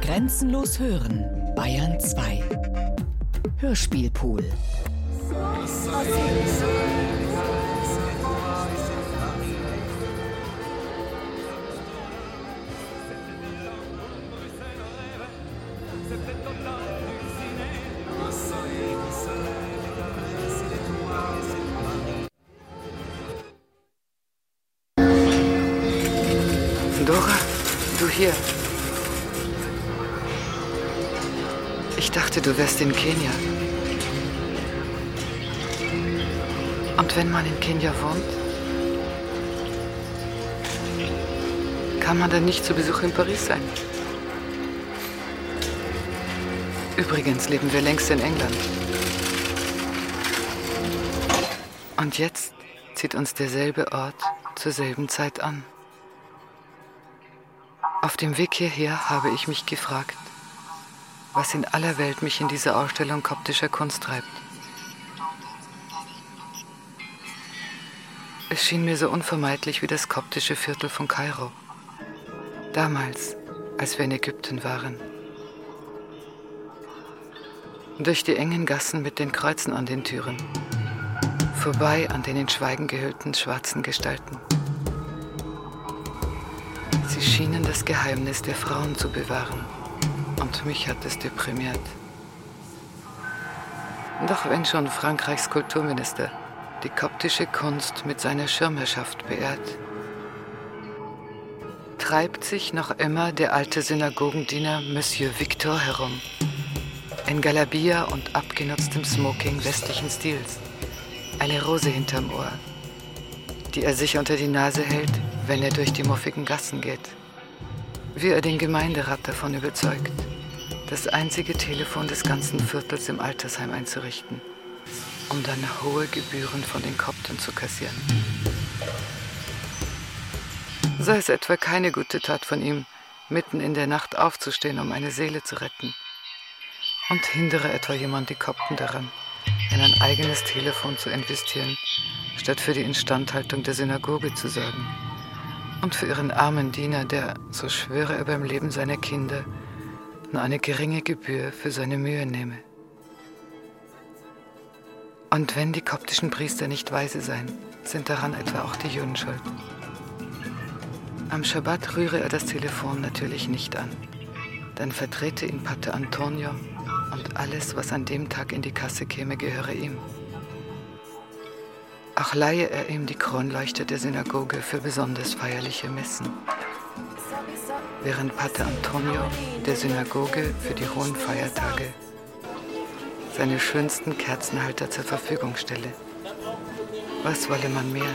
Grenzenlos hören, Bayern 2. Hörspielpool. Dora, du hier. Du wärst in Kenia. Und wenn man in Kenia wohnt, kann man dann nicht zu Besuch in Paris sein. Übrigens leben wir längst in England. Und jetzt zieht uns derselbe Ort zur selben Zeit an. Auf dem Weg hierher habe ich mich gefragt, was in aller Welt mich in diese Ausstellung koptischer Kunst treibt. Es schien mir so unvermeidlich wie das koptische Viertel von Kairo. Damals, als wir in Ägypten waren. Durch die engen Gassen mit den Kreuzen an den Türen. Vorbei an den in Schweigen gehüllten schwarzen Gestalten. Sie schienen das Geheimnis der Frauen zu bewahren. Und mich hat es deprimiert. Doch wenn schon Frankreichs Kulturminister die koptische Kunst mit seiner Schirmherrschaft beehrt, treibt sich noch immer der alte Synagogendiener Monsieur Victor herum, in Galabia und abgenutztem Smoking westlichen Stils, eine Rose hinterm Ohr, die er sich unter die Nase hält, wenn er durch die muffigen Gassen geht. Wie er den Gemeinderat davon überzeugt, das einzige Telefon des ganzen Viertels im Altersheim einzurichten, um dann hohe Gebühren von den Kopten zu kassieren. Sei es etwa keine gute Tat von ihm, mitten in der Nacht aufzustehen, um eine Seele zu retten. Und hindere etwa jemand die Kopten daran, in ein eigenes Telefon zu investieren, statt für die Instandhaltung der Synagoge zu sorgen. Und für ihren armen Diener, der, so schwöre er beim Leben seiner Kinder, nur eine geringe Gebühr für seine Mühe nehme. Und wenn die koptischen Priester nicht weise seien, sind daran etwa auch die Juden schuld. Am Schabbat rühre er das Telefon natürlich nicht an. Dann vertrete ihn Pater Antonio und alles, was an dem Tag in die Kasse käme, gehöre ihm. Auch leihe er ihm die Kronleuchter der Synagoge für besonders feierliche Messen. Während Pater Antonio der Synagoge für die hohen Feiertage seine schönsten Kerzenhalter zur Verfügung stelle. Was wolle man mehr?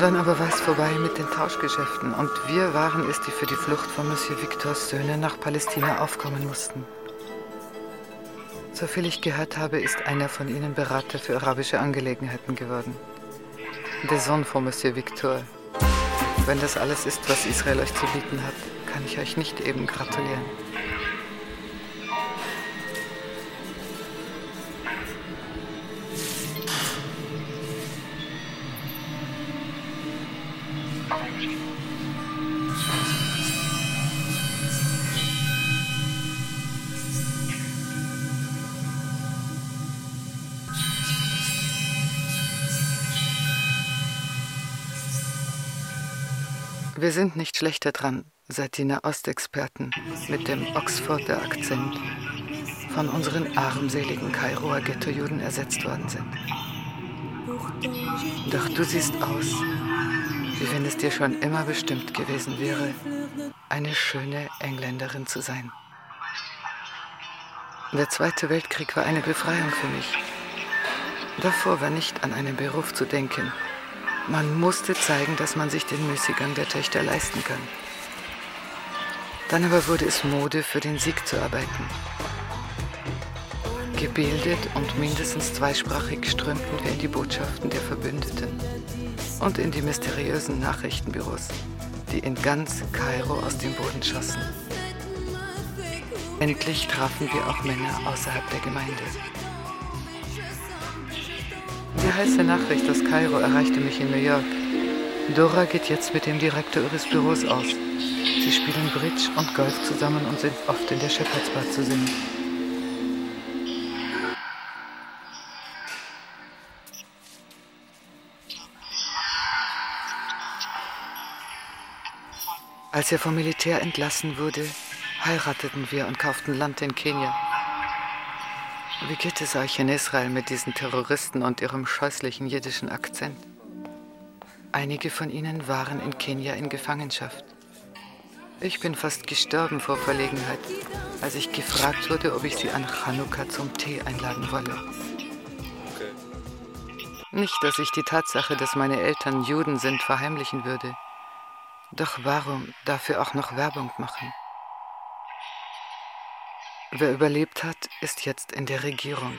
Und dann aber war es vorbei mit den Tauschgeschäften und wir waren es, die für die Flucht von Monsieur Victors Söhne nach Palästina aufkommen mussten. Soviel ich gehört habe, ist einer von ihnen Berater für arabische Angelegenheiten geworden. Der Sohn von Monsieur Victor. Wenn das alles ist, was Israel euch zu bieten hat, kann ich euch nicht eben gratulieren. Wir sind nicht schlechter dran, seit die Nahostexperten mit dem Oxforder Akzent von unseren armseligen Kairoer Ghettojuden ersetzt worden sind. Doch du siehst aus, wie wenn es dir schon immer bestimmt gewesen wäre, eine schöne Engländerin zu sein. Der Zweite Weltkrieg war eine Befreiung für mich. Davor war nicht an einen Beruf zu denken, man musste zeigen, dass man sich den Müßiggang der Töchter leisten kann. Dann aber wurde es Mode, für den Sieg zu arbeiten. Gebildet und mindestens zweisprachig strömten wir in die Botschaften der Verbündeten. und in die mysteriösen Nachrichtenbüros, die in ganz Kairo aus dem Boden schossen. Endlich trafen wir auch Männer außerhalb der Gemeinde. Die heiße Nachricht aus Kairo erreichte mich in New York. Dora geht jetzt mit dem Direktor ihres Büros aus. Sie spielen Bridge und Golf zusammen und sind oft in der Shepherd's Bar zu sehen. Als er vom Militär entlassen wurde, heirateten wir und kauften Land in Kenia. Wie geht es euch in Israel mit diesen Terroristen und ihrem scheußlichen jiddischen Akzent? Einige von ihnen waren in Kenia in Gefangenschaft. Ich bin fast gestorben vor Verlegenheit, als ich gefragt wurde, ob ich sie an Chanukka zum Tee einladen wolle. Nicht, dass ich die Tatsache, dass meine Eltern Juden sind, verheimlichen würde. Doch warum dafür auch noch Werbung machen? Wer überlebt hat, ist jetzt in der Regierung.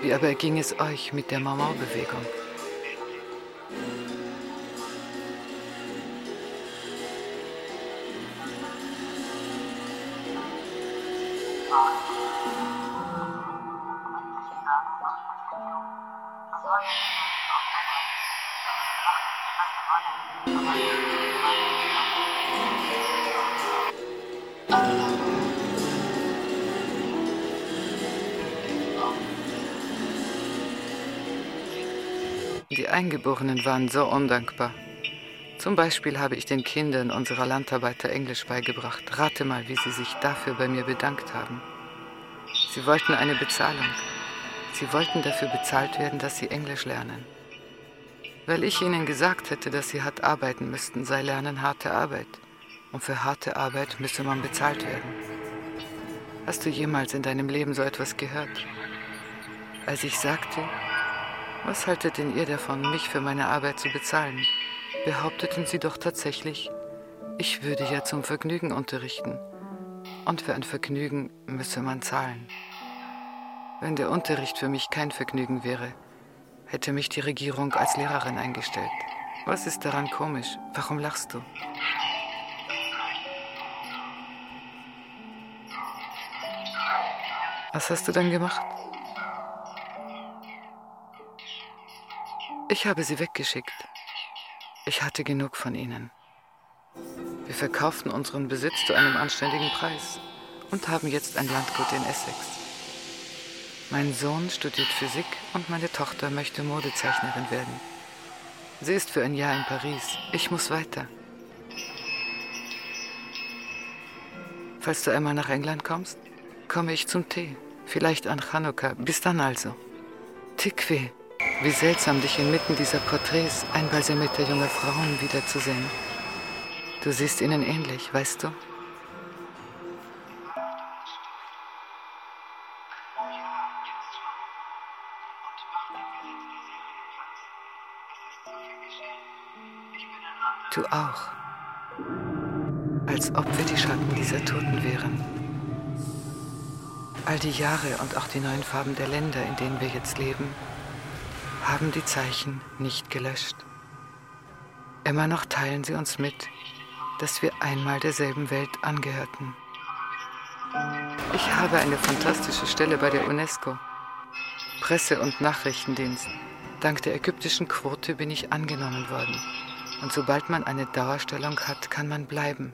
Wie aber ging es euch mit der Mama-Bewegung? Die Eingeborenen waren so undankbar. Zum Beispiel habe ich den Kindern unserer Landarbeiter Englisch beigebracht. Rate mal, wie sie sich dafür bei mir bedankt haben. Sie wollten eine Bezahlung. Sie wollten dafür bezahlt werden, dass sie Englisch lernen. Weil ich ihnen gesagt hätte, dass sie hart arbeiten müssten, sei Lernen harte Arbeit. Und für harte Arbeit müsse man bezahlt werden. Hast du jemals in deinem Leben so etwas gehört? Als ich sagte, was haltet denn ihr davon, mich für meine Arbeit zu bezahlen? Behaupteten sie doch tatsächlich, ich würde ja zum Vergnügen unterrichten. Und für ein Vergnügen müsse man zahlen. Wenn der Unterricht für mich kein Vergnügen wäre, hätte mich die Regierung als Lehrerin eingestellt. Was ist daran komisch? Warum lachst du? Was hast du dann gemacht? Ich habe sie weggeschickt. Ich hatte genug von ihnen. Wir verkauften unseren Besitz zu einem anständigen Preis und haben jetzt ein Landgut in Essex. Mein Sohn studiert Physik und meine Tochter möchte Modezeichnerin werden. Sie ist für ein Jahr in Paris. Ich muss weiter. Falls du einmal nach England kommst, komme ich zum Tee. Vielleicht an Chanukka. Bis dann also. Tikwe. Wie seltsam, dich inmitten dieser Porträts einbalsamierter junger Frauen wiederzusehen. Du siehst ihnen ähnlich, weißt du? Du auch. Als ob wir die Schatten dieser Toten wären. All die Jahre und auch die neuen Farben der Länder, in denen wir jetzt leben, haben die Zeichen nicht gelöscht. Immer noch teilen sie uns mit, dass wir einmal derselben Welt angehörten. Ich habe eine fantastische Stelle bei der UNESCO. Presse- und Nachrichtendienst. Dank der ägyptischen Quote bin ich angenommen worden. Und sobald man eine Dauerstellung hat, kann man bleiben,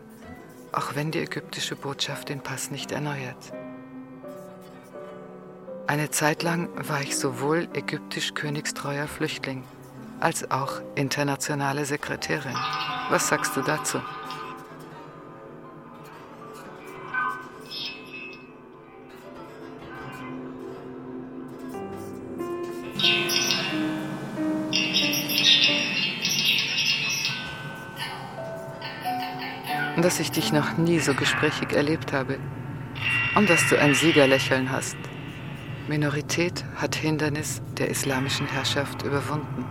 auch wenn die ägyptische Botschaft den Pass nicht erneuert. Eine Zeit lang war ich sowohl ägyptisch-königstreuer Flüchtling als auch internationale Sekretärin. Was sagst du dazu? Dass ich dich noch nie so gesprächig erlebt habe und dass du ein Siegerlächeln hast. Minorität hat Hindernis der islamischen Herrschaft überwunden.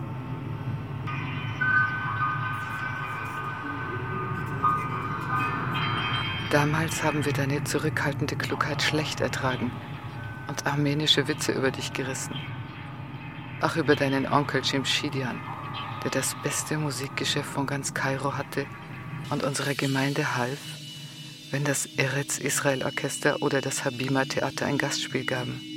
Damals haben wir deine zurückhaltende Klugheit schlecht ertragen und armenische Witze über dich gerissen. Auch über deinen Onkel Jimshidian, der das beste Musikgeschäft von ganz Kairo hatte und unserer Gemeinde half, wenn das Eretz Israel Orchester oder das Habima Theater ein Gastspiel gaben.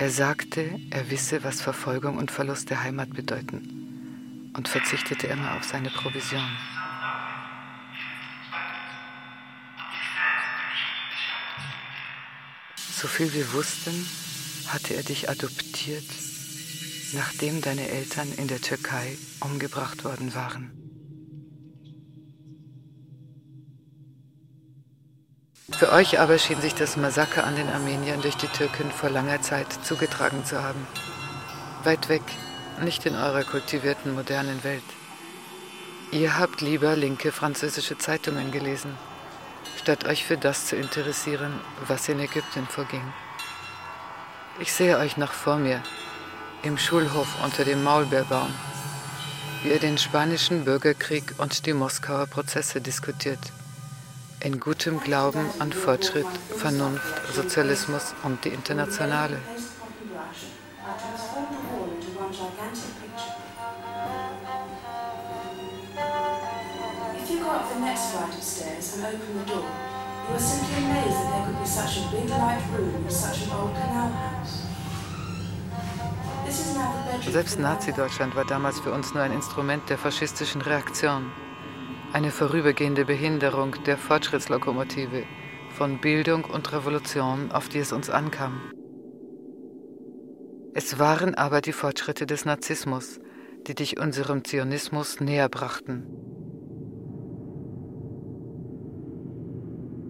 Er sagte, er wisse, was Verfolgung und Verlust der Heimat bedeuten und verzichtete immer auf seine Provision. So viel wir wussten, hatte er dich adoptiert, nachdem deine Eltern in der Türkei umgebracht worden waren. Für euch aber schien sich das Massaker an den Armeniern durch die Türken vor langer Zeit zugetragen zu haben. Weit weg, nicht in eurer kultivierten modernen Welt. Ihr habt lieber linke französische Zeitungen gelesen statt euch für das zu interessieren, was in Ägypten vorging. Ich sehe euch noch vor mir, im Schulhof unter dem Maulbeerbaum, wie ihr den spanischen Bürgerkrieg und die Moskauer Prozesse diskutiert, in gutem Glauben an Fortschritt, Vernunft, Sozialismus und die Internationale. up the next flight of stairs and open the door, you were simply amazed that there could be such a big light room in such an old canal house. Selbst Nazi-Deutschland war damals für uns nur ein Instrument der faschistischen Reaktion. Eine vorübergehende Behinderung der Fortschrittslokomotive von Bildung und Revolution, auf die es uns ankam. Es waren aber die Fortschritte des Narzissmus, die dich unserem Zionismus näher brachten.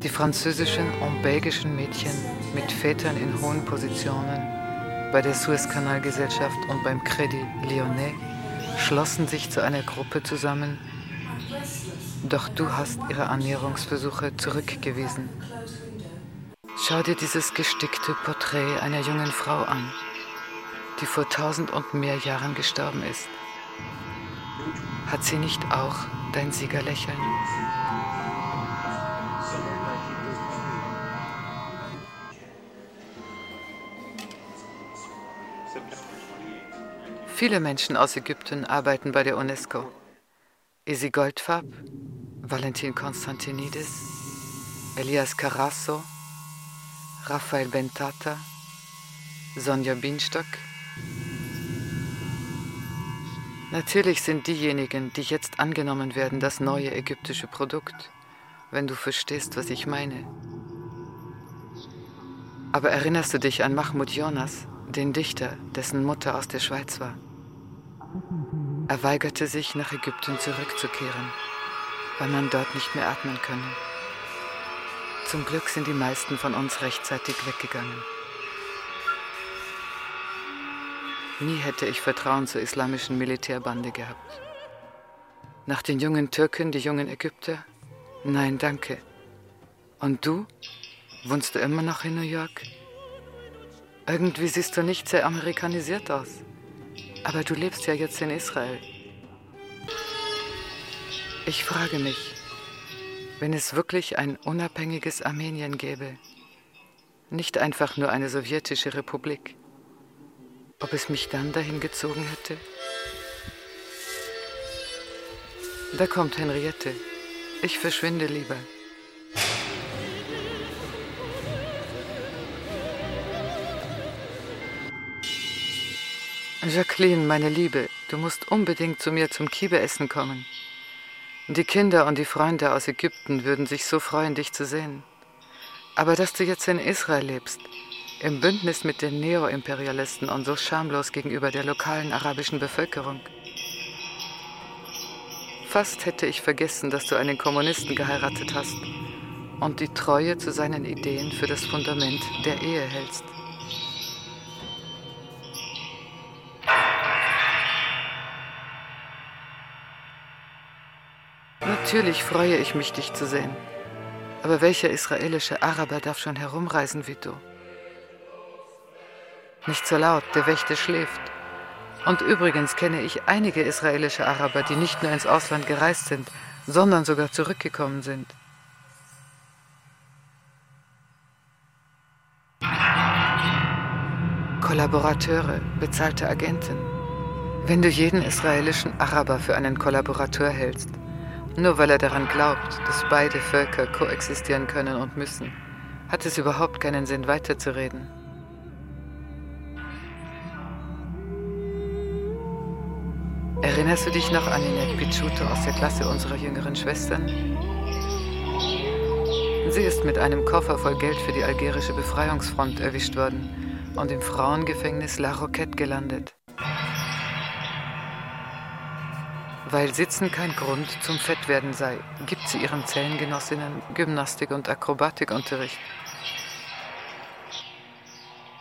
Die französischen und belgischen Mädchen mit Vätern in hohen Positionen bei der Suezkanalgesellschaft und beim Credit Lyonnais schlossen sich zu einer Gruppe zusammen, doch du hast ihre Annäherungsversuche zurückgewiesen. Schau dir dieses gestickte Porträt einer jungen Frau an, die vor tausend und mehr Jahren gestorben ist. Hat sie nicht auch dein Siegerlächeln? Viele Menschen aus Ägypten arbeiten bei der UNESCO. Isi Goldfarb, Valentin Konstantinidis, Elias Carasso, Raphael Bentata, Sonja Bienstock. Natürlich sind diejenigen, die jetzt angenommen werden, das neue ägyptische Produkt, wenn du verstehst, was ich meine. Aber erinnerst du dich an Mahmoud Jonas, den Dichter, dessen Mutter aus der Schweiz war? Er weigerte sich, nach Ägypten zurückzukehren, weil man dort nicht mehr atmen könne. Zum Glück sind die meisten von uns rechtzeitig weggegangen. Nie hätte ich Vertrauen zur islamischen Militärbande gehabt. Nach den jungen Türken, die jungen Ägypter? Nein, danke. Und du? Wohnst du immer noch in New York? Irgendwie siehst du nicht sehr amerikanisiert aus. Aber du lebst ja jetzt in Israel. Ich frage mich, wenn es wirklich ein unabhängiges Armenien gäbe, nicht einfach nur eine sowjetische Republik, ob es mich dann dahin gezogen hätte? Da kommt Henriette. Ich verschwinde lieber. Jacqueline, meine Liebe, du musst unbedingt zu mir zum Kiebeessen kommen. Die Kinder und die Freunde aus Ägypten würden sich so freuen, dich zu sehen. Aber dass du jetzt in Israel lebst, im Bündnis mit den Neo-Imperialisten und so schamlos gegenüber der lokalen arabischen Bevölkerung. Fast hätte ich vergessen, dass du einen Kommunisten geheiratet hast und die Treue zu seinen Ideen für das Fundament der Ehe hältst. Natürlich freue ich mich, dich zu sehen. Aber welcher israelische Araber darf schon herumreisen wie du? Nicht so laut, der Wächter schläft. Und übrigens kenne ich einige israelische Araber, die nicht nur ins Ausland gereist sind, sondern sogar zurückgekommen sind. Kollaborateure, bezahlte Agenten. Wenn du jeden israelischen Araber für einen Kollaborateur hältst, nur weil er daran glaubt, dass beide Völker koexistieren können und müssen, hat es überhaupt keinen Sinn weiterzureden. Erinnerst du dich noch an Ninette Picciuto aus der Klasse unserer jüngeren Schwestern? Sie ist mit einem Koffer voll Geld für die algerische Befreiungsfront erwischt worden und im Frauengefängnis La Roquette gelandet. Weil Sitzen kein Grund zum Fettwerden sei, gibt sie ihren Zellengenossinnen Gymnastik- und Akrobatikunterricht.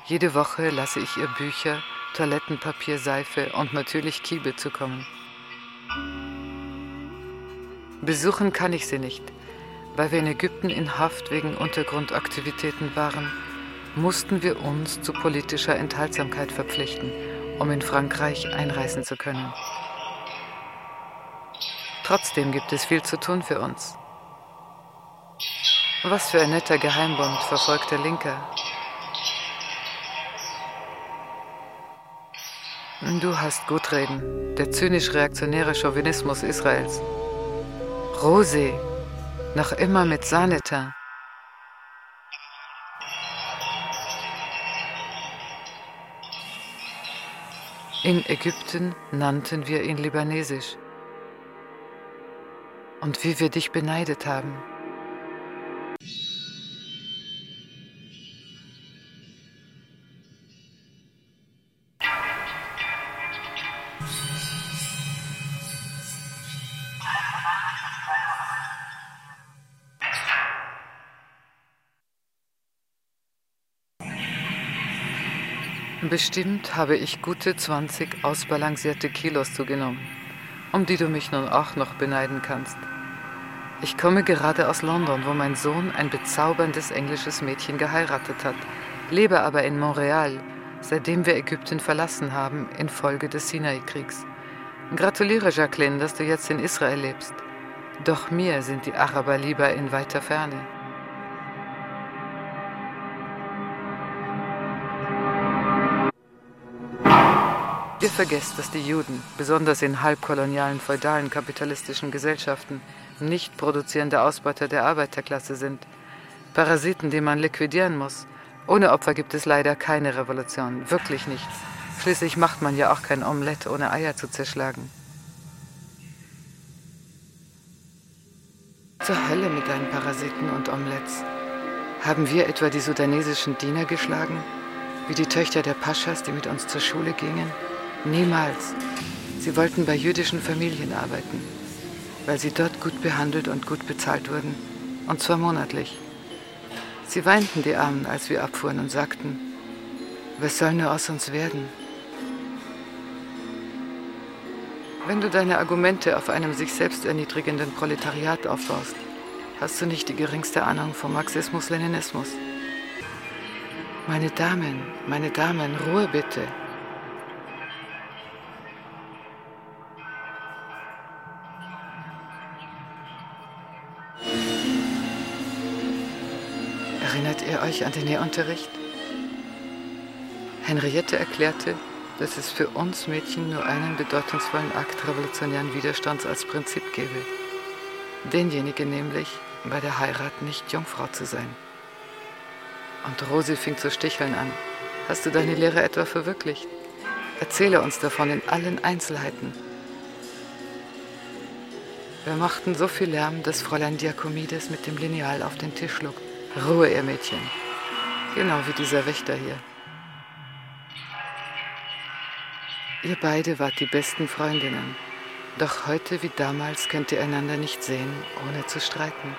Jede Woche lasse ich ihr Bücher, Toilettenpapier, Seife und natürlich Kiebe zukommen. Besuchen kann ich sie nicht, weil wir in Ägypten in Haft wegen Untergrundaktivitäten waren, mussten wir uns zu politischer Enthaltsamkeit verpflichten, um in Frankreich einreisen zu können. Trotzdem gibt es viel zu tun für uns. Was für ein netter Geheimbund verfolgt der Linke. Du hast gut reden. Der zynisch-reaktionäre Chauvinismus Israels. Rosé, noch immer mit Sahneteint. In Ägypten nannten wir ihn libanesisch und wie wir dich beneidet haben. Bestimmt habe ich gute 20 ausbalancierte Kilos zugenommen um die du mich nun auch noch beneiden kannst. Ich komme gerade aus London, wo mein Sohn ein bezauberndes englisches Mädchen geheiratet hat, lebe aber in Montreal, seitdem wir Ägypten verlassen haben, infolge des Sinai-Kriegs. Gratuliere, Jacqueline, dass du jetzt in Israel lebst. Doch mir sind die Araber lieber in weiter Ferne. Ihr vergesst, dass die Juden, besonders in halbkolonialen feudalen kapitalistischen Gesellschaften, nicht produzierende Ausbeuter der Arbeiterklasse sind. Parasiten, die man liquidieren muss. Ohne Opfer gibt es leider keine Revolution, wirklich nichts. Schließlich macht man ja auch kein Omelett, ohne Eier zu zerschlagen. Zur Hölle mit deinen Parasiten und Omelettes. Haben wir etwa die sudanesischen Diener geschlagen? Wie die Töchter der Paschas, die mit uns zur Schule gingen? Niemals. Sie wollten bei jüdischen Familien arbeiten, weil sie dort gut behandelt und gut bezahlt wurden, und zwar monatlich. Sie weinten die Armen, als wir abfuhren und sagten, was soll nur aus uns werden? Wenn du deine Argumente auf einem sich selbst erniedrigenden Proletariat aufbaust, hast du nicht die geringste Ahnung vom Marxismus-Leninismus. Meine Damen, meine Damen, Ruhe bitte. Erinnert ihr euch an den Nährunterricht? Henriette erklärte, dass es für uns Mädchen nur einen bedeutungsvollen Akt revolutionären Widerstands als Prinzip gäbe. Denjenigen nämlich, bei der Heirat nicht Jungfrau zu sein. Und Rosi fing zu sticheln an. Hast du deine Lehre etwa verwirklicht? Erzähle uns davon in allen Einzelheiten. Wir machten so viel Lärm, dass Fräulein Diakomides mit dem Lineal auf den Tisch schlug. Ruhe, ihr Mädchen. Genau wie dieser Wächter hier. Ihr beide wart die besten Freundinnen. Doch heute wie damals könnt ihr einander nicht sehen, ohne zu streiten.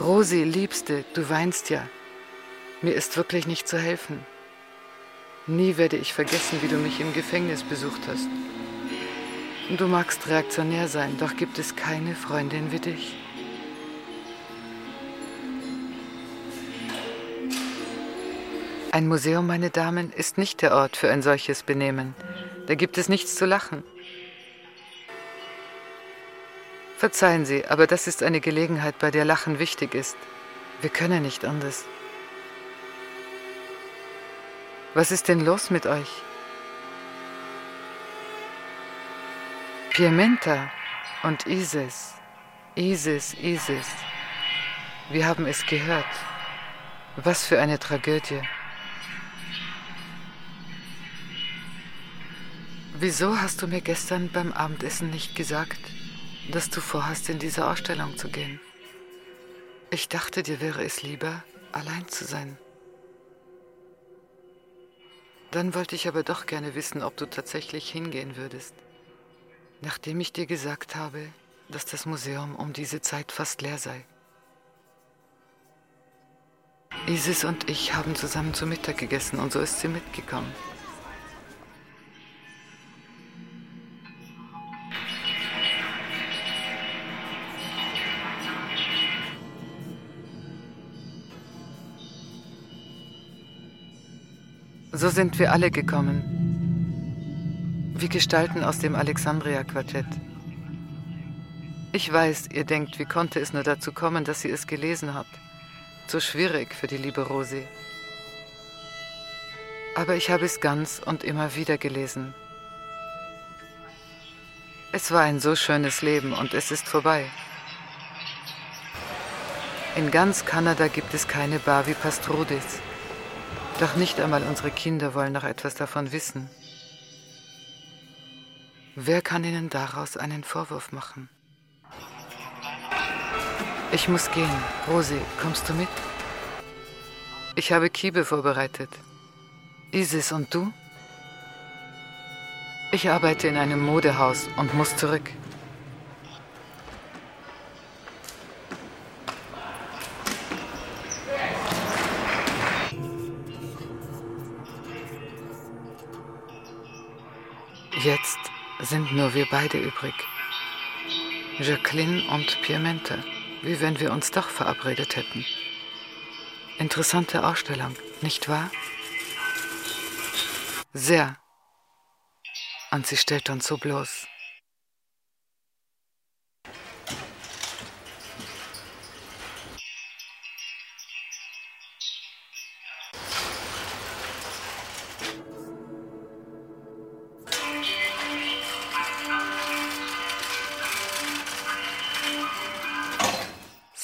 Rosi, Liebste, du weinst ja. Mir ist wirklich nicht zu helfen. Nie werde ich vergessen, wie du mich im Gefängnis besucht hast. Du magst reaktionär sein, doch gibt es keine Freundin wie dich. Ein Museum, meine Damen, ist nicht der Ort für ein solches Benehmen. Da gibt es nichts zu lachen. Verzeihen Sie, aber das ist eine Gelegenheit, bei der Lachen wichtig ist. Wir können nicht anders. Was ist denn los mit euch? Piementa und Isis. Isis, Isis. Wir haben es gehört. Was für eine Tragödie. Wieso hast du mir gestern beim Abendessen nicht gesagt, dass du vorhast, in diese Ausstellung zu gehen? Ich dachte, dir wäre es lieber, allein zu sein. Dann wollte ich aber doch gerne wissen, ob du tatsächlich hingehen würdest. Nachdem ich dir gesagt habe, dass das Museum um diese Zeit fast leer sei. Isis und ich haben zusammen zu Mittag gegessen und so ist sie mitgekommen. So sind wir alle gekommen. Wie Gestalten aus dem Alexandria-Quartett. Ich weiß, ihr denkt, wie konnte es nur dazu kommen, dass sie es gelesen hat. So schwierig für die liebe Rosi. Aber ich habe es ganz und immer wieder gelesen. Es war ein so schönes Leben und es ist vorbei. In ganz Kanada gibt es keine Bar wie Pastrudis. Doch nicht einmal unsere Kinder wollen noch etwas davon wissen. Wer kann ihnen daraus einen Vorwurf machen? Ich muss gehen. Rosi, kommst du mit? Ich habe Kiebe vorbereitet. Isis und du? Ich arbeite in einem Modehaus und muss zurück. Nur wir beide übrig. Jacqueline und Piamente, wie wenn wir uns doch verabredet hätten. Interessante Ausstellung, nicht wahr? Sehr. Und sie stellt uns so bloß.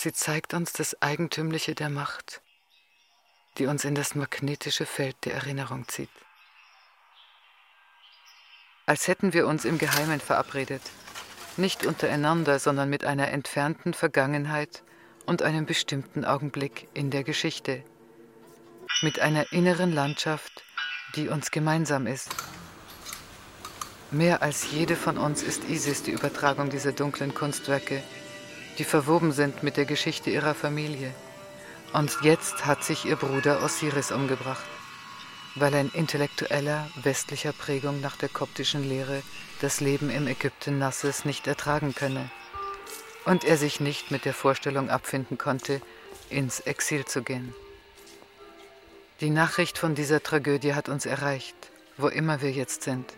Sie zeigt uns das Eigentümliche der Macht, die uns in das magnetische Feld der Erinnerung zieht. Als hätten wir uns im Geheimen verabredet, nicht untereinander, sondern mit einer entfernten Vergangenheit und einem bestimmten Augenblick in der Geschichte, mit einer inneren Landschaft, die uns gemeinsam ist. Mehr als jede von uns ist Isis die Übertragung dieser dunklen Kunstwerke, die verwoben sind mit der Geschichte ihrer Familie. Und jetzt hat sich ihr Bruder Osiris umgebracht, weil ein intellektueller westlicher Prägung nach der koptischen Lehre das Leben im Ägypten Nasses nicht ertragen könne und er sich nicht mit der Vorstellung abfinden konnte, ins Exil zu gehen. Die Nachricht von dieser Tragödie hat uns erreicht, wo immer wir jetzt sind.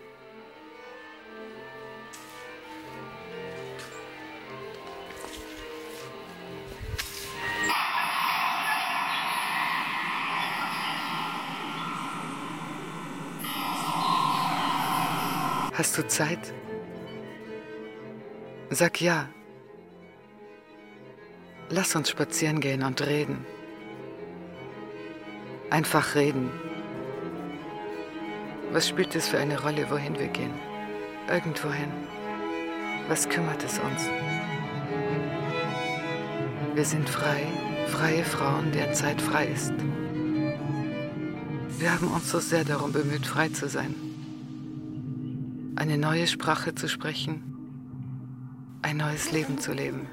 Hast du Zeit? Sag ja. Lass uns spazieren gehen und reden. Einfach reden. Was spielt es für eine Rolle, wohin wir gehen? Irgendwohin. Was kümmert es uns? Wir sind frei, freie Frauen, deren Zeit frei ist. Wir haben uns so sehr darum bemüht, frei zu sein eine neue Sprache zu sprechen, ein neues Leben zu leben.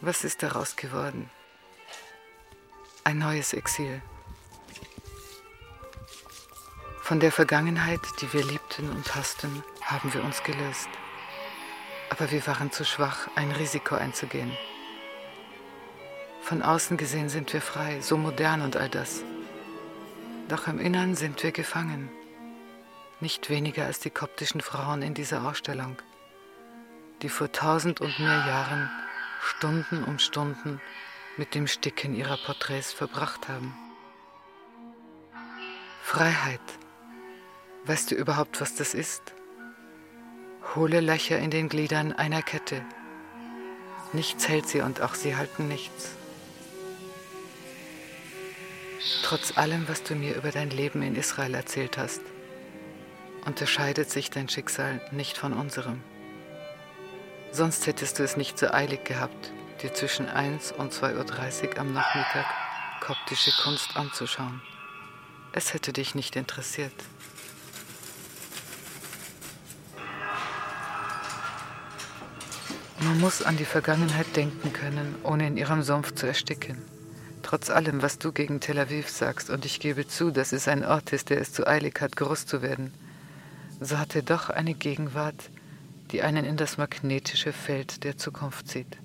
Was ist daraus geworden? Ein neues Exil. Von der Vergangenheit, die wir liebten und hassten, haben wir uns gelöst. Aber wir waren zu schwach, ein Risiko einzugehen. Von außen gesehen sind wir frei, so modern und all das. Doch im Innern sind wir gefangen nicht weniger als die koptischen Frauen in dieser Ausstellung. die vor tausend und mehr Jahren Stunden um Stunden mit dem Sticken ihrer Porträts verbracht haben. Freiheit. Weißt du überhaupt, was das ist? Hohle Löcher in den Gliedern einer Kette. Nichts hält sie und auch sie halten nichts. Trotz allem, was du mir über dein Leben in Israel erzählt hast, unterscheidet sich dein Schicksal nicht von unserem. Sonst hättest du es nicht so eilig gehabt, dir zwischen 1 und 2.30 Uhr am Nachmittag koptische Kunst anzuschauen. Es hätte dich nicht interessiert. Man muss an die Vergangenheit denken können, ohne in ihrem Sumpf zu ersticken. Trotz allem, was du gegen Tel Aviv sagst, und ich gebe zu, dass es ein Ort ist, der es zu eilig hat, groß zu werden, so hat er doch eine Gegenwart, die einen in das magnetische Feld der Zukunft zieht.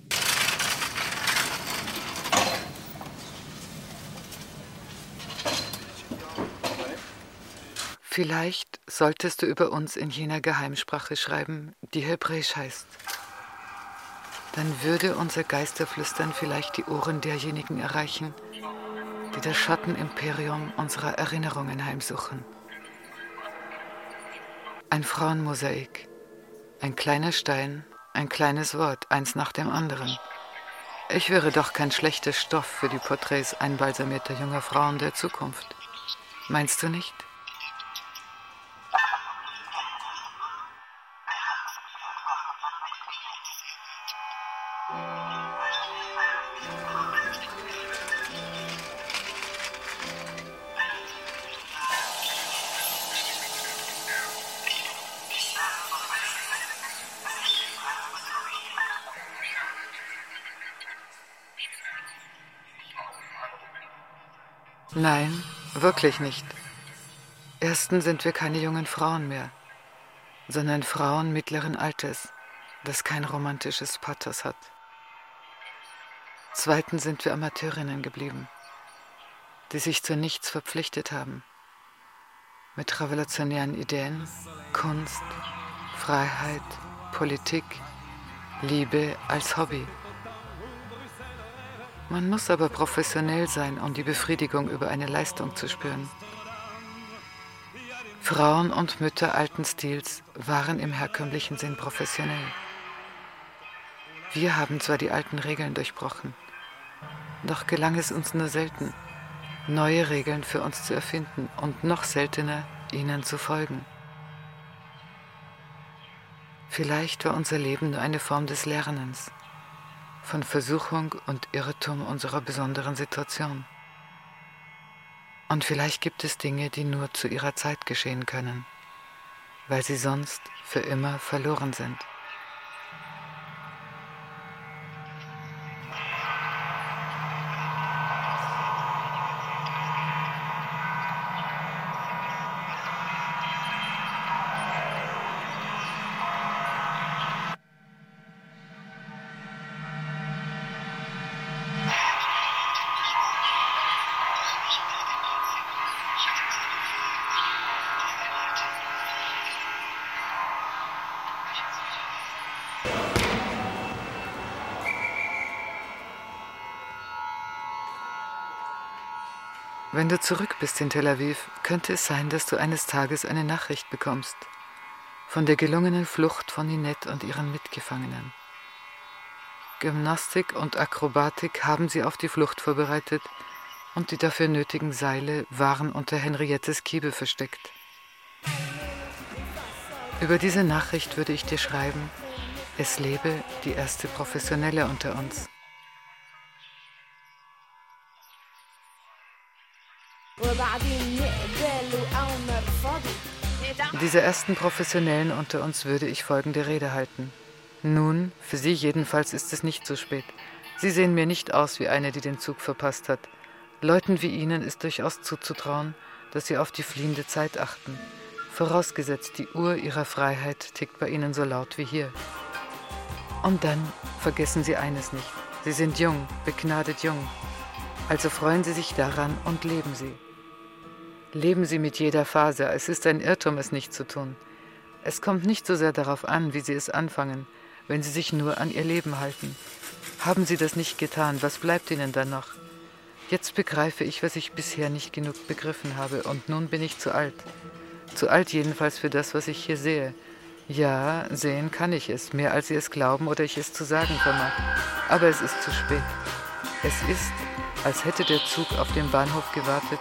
Vielleicht solltest du über uns in jener Geheimsprache schreiben, die Hebräisch heißt. Dann würde unser Geisterflüstern vielleicht die Ohren derjenigen erreichen, die das Schattenimperium unserer Erinnerungen heimsuchen. Ein Frauenmosaik, ein kleiner Stein, ein kleines Wort, eins nach dem anderen. Ich wäre doch kein schlechter Stoff für die Porträts einbalsamierter junger Frauen der Zukunft. Meinst du nicht? Nein, wirklich nicht. Erstens sind wir keine jungen Frauen mehr, sondern Frauen mittleren Alters, das kein romantisches Pathos hat. Zweitens sind wir Amateurinnen geblieben, die sich zu nichts verpflichtet haben, mit revolutionären Ideen, Kunst, Freiheit, Politik, Liebe als Hobby. Man muss aber professionell sein, um die Befriedigung über eine Leistung zu spüren. Frauen und Mütter alten Stils waren im herkömmlichen Sinn professionell. Wir haben zwar die alten Regeln durchbrochen, doch gelang es uns nur selten, neue Regeln für uns zu erfinden und noch seltener ihnen zu folgen. Vielleicht war unser Leben nur eine Form des Lernens von Versuchung und Irrtum unserer besonderen Situation. Und vielleicht gibt es Dinge, die nur zu ihrer Zeit geschehen können, weil sie sonst für immer verloren sind. Du zurück bist in Tel Aviv, könnte es sein, dass du eines Tages eine Nachricht bekommst von der gelungenen Flucht von Ninette und ihren Mitgefangenen. Gymnastik und Akrobatik haben sie auf die Flucht vorbereitet und die dafür nötigen Seile waren unter Henriettes Kiebe versteckt. Über diese Nachricht würde ich dir schreiben, es lebe die erste Professionelle unter uns. Dieser ersten Professionellen unter uns würde ich folgende Rede halten. Nun, für Sie jedenfalls ist es nicht zu spät. Sie sehen mir nicht aus wie eine, die den Zug verpasst hat. Leuten wie Ihnen ist durchaus zuzutrauen, dass Sie auf die fliehende Zeit achten. Vorausgesetzt, die Uhr Ihrer Freiheit tickt bei Ihnen so laut wie hier. Und dann vergessen Sie eines nicht. Sie sind jung, begnadet jung. Also freuen Sie sich daran und leben Sie. Leben Sie mit jeder Phase. Es ist ein Irrtum, es nicht zu tun. Es kommt nicht so sehr darauf an, wie Sie es anfangen. wenn sie sich nur an ihr Leben halten. Haben sie das nicht getan, was bleibt ihnen dann noch? Jetzt begreife ich, was ich bisher nicht genug begriffen habe, und nun bin ich zu alt. Zu alt jedenfalls für das, was ich hier sehe. Ja, sehen kann ich es, mehr als Sie es glauben oder ich es zu sagen vermag. Aber es ist zu spät. Es ist, als hätte der Zug auf dem Bahnhof gewartet,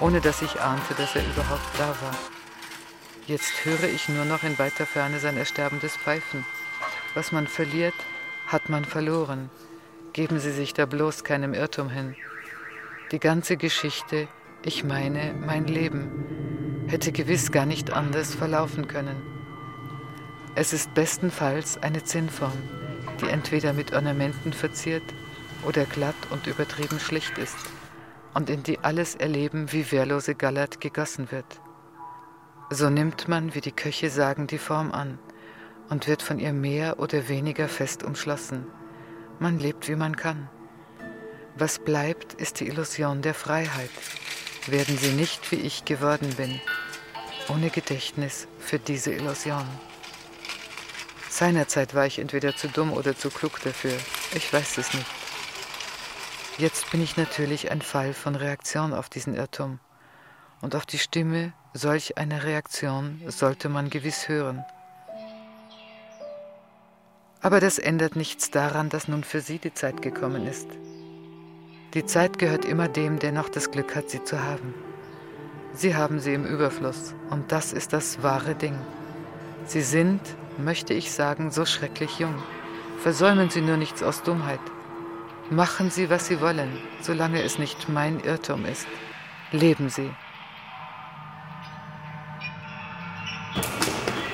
ohne dass ich ahnte, dass er überhaupt da war. Jetzt höre ich nur noch in weiter Ferne sein ersterbendes Pfeifen. Was man verliert, hat man verloren. Geben Sie sich da bloß keinem Irrtum hin. Die ganze Geschichte, ich meine mein Leben, hätte gewiss gar nicht anders verlaufen können. Es ist bestenfalls eine Zinnform, die entweder mit Ornamenten verziert oder glatt und übertrieben schlicht ist und in die alles Erleben wie wehrlose Gallert gegossen wird. So nimmt man, wie die Köche sagen, die Form an und wird von ihr mehr oder weniger fest umschlossen. Man lebt, wie man kann. Was bleibt, ist die Illusion der Freiheit. Werden Sie nicht, wie ich geworden bin, ohne Gedächtnis für diese Illusion. Seinerzeit war ich entweder zu dumm oder zu klug dafür. Ich weiß es nicht. Jetzt bin ich natürlich ein Fall von Reaktion auf diesen Irrtum. Und auf die Stimme solch einer Reaktion sollte man gewiss hören. Aber das ändert nichts daran, dass nun für Sie die Zeit gekommen ist. Die Zeit gehört immer dem, der noch das Glück hat, sie zu haben. Sie haben sie im Überfluss, und das ist das wahre Ding. Sie sind, möchte ich sagen, so schrecklich jung. Versäumen Sie nur nichts aus Dummheit. Machen Sie, was Sie wollen, solange es nicht mein Irrtum ist. Leben Sie.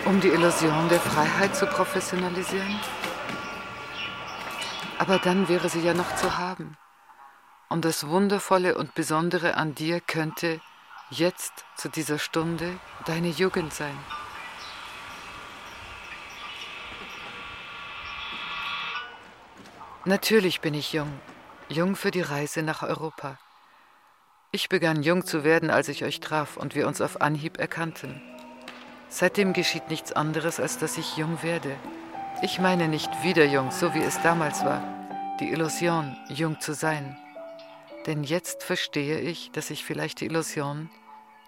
Um die Illusion der Freiheit zu professionalisieren? Aber dann wäre sie ja noch zu haben. Und das Wundervolle und Besondere an dir könnte jetzt zu dieser Stunde deine Jugend sein. Natürlich bin ich jung, jung für die Reise nach Europa. Ich begann jung zu werden, als ich euch traf und wir uns auf Anhieb erkannten. Seitdem geschieht nichts anderes, als dass ich jung werde. Ich meine nicht wieder jung, so wie es damals war, die Illusion, jung zu sein. Denn jetzt verstehe ich, dass ich vielleicht die Illusion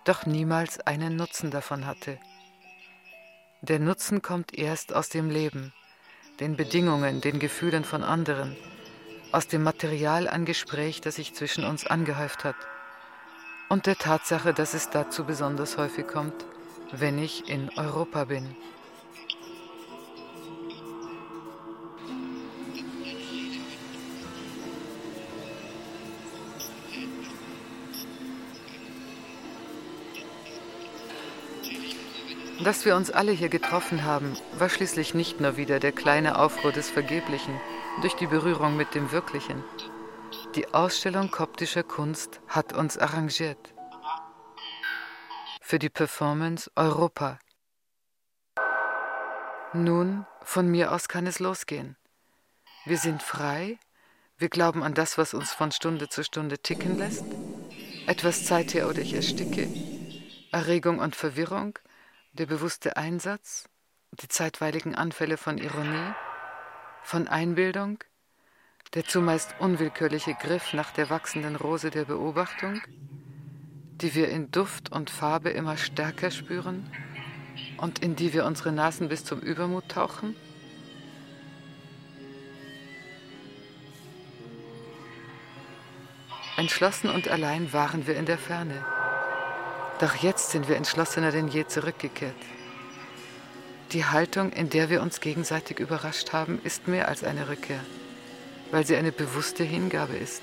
doch niemals einen Nutzen davon hatte. Der Nutzen kommt erst aus dem Leben, den Bedingungen, den Gefühlen von anderen, aus dem Material an Gespräch, das sich zwischen uns angehäuft hat, und der Tatsache, dass es dazu besonders häufig kommt, wenn ich in Europa bin. Dass wir uns alle hier getroffen haben, war schließlich nicht nur wieder der kleine Aufruhr des Vergeblichen durch die Berührung mit dem Wirklichen. Die Ausstellung koptischer Kunst hat uns arrangiert. Für die Performance Europa. Nun, von mir aus kann es losgehen. Wir sind frei, wir glauben an das, was uns von Stunde zu Stunde ticken lässt. Etwas Zeit her oder ich ersticke. Erregung und Verwirrung, der bewusste Einsatz, die zeitweiligen Anfälle von Ironie, von Einbildung, der zumeist unwillkürliche Griff nach der wachsenden Rose der Beobachtung, die wir in Duft und Farbe immer stärker spüren und in die wir unsere Nasen bis zum Übermut tauchen? Entschlossen und allein waren wir in der Ferne. Doch jetzt sind wir entschlossener denn je zurückgekehrt. Die Haltung, in der wir uns gegenseitig überrascht haben, ist mehr als eine Rückkehr, weil sie eine bewusste Hingabe ist.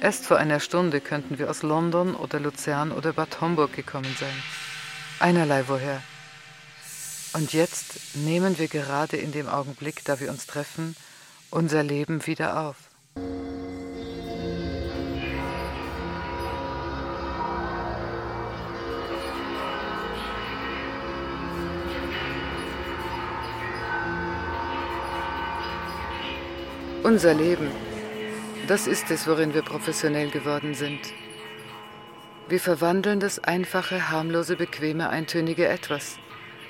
Erst vor einer Stunde könnten wir aus London oder Luzern oder Bad Homburg gekommen sein. Einerlei woher. Und jetzt nehmen wir gerade in dem Augenblick, da wir uns treffen, unser Leben wieder auf. Unser Leben, das ist es, worin wir professionell geworden sind. Wir verwandeln das einfache, harmlose, bequeme, eintönige Etwas,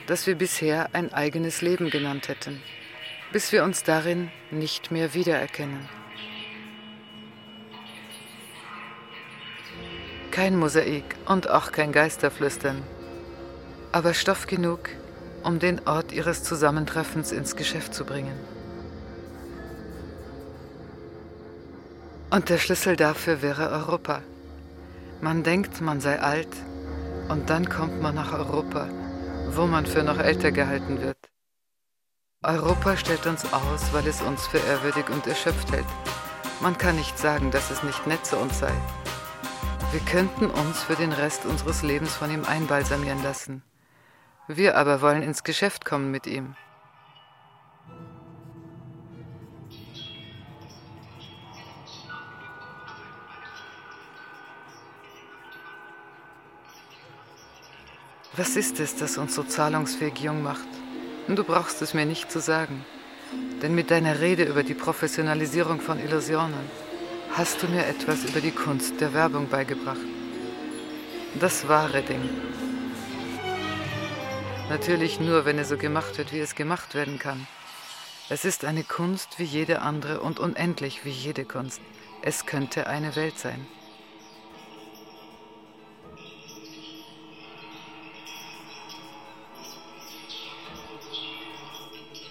das wir bisher ein eigenes Leben genannt hätten, bis wir uns darin nicht mehr wiedererkennen. Kein Mosaik und auch kein Geisterflüstern, aber Stoff genug, um den Ort ihres Zusammentreffens ins Geschäft zu bringen. Und der Schlüssel dafür wäre Europa. Man denkt, man sei alt, und dann kommt man nach Europa, wo man für noch älter gehalten wird. Europa stellt uns aus, weil es uns für ehrwürdig und erschöpft hält. Man kann nicht sagen, dass es nicht nett zu uns sei. Wir könnten uns für den Rest unseres Lebens von ihm einbalsamieren lassen. Wir aber wollen ins Geschäft kommen mit ihm. Was ist es, das uns so zahlungsfähig jung macht? Du brauchst es mir nicht zu sagen. Denn mit deiner Rede über die Professionalisierung von Illusionen hast du mir etwas über die Kunst der Werbung beigebracht. Das wahre Ding. Natürlich nur, wenn es so gemacht wird, wie es gemacht werden kann. Es ist eine Kunst wie jede andere und unendlich wie jede Kunst. Es könnte eine Welt sein.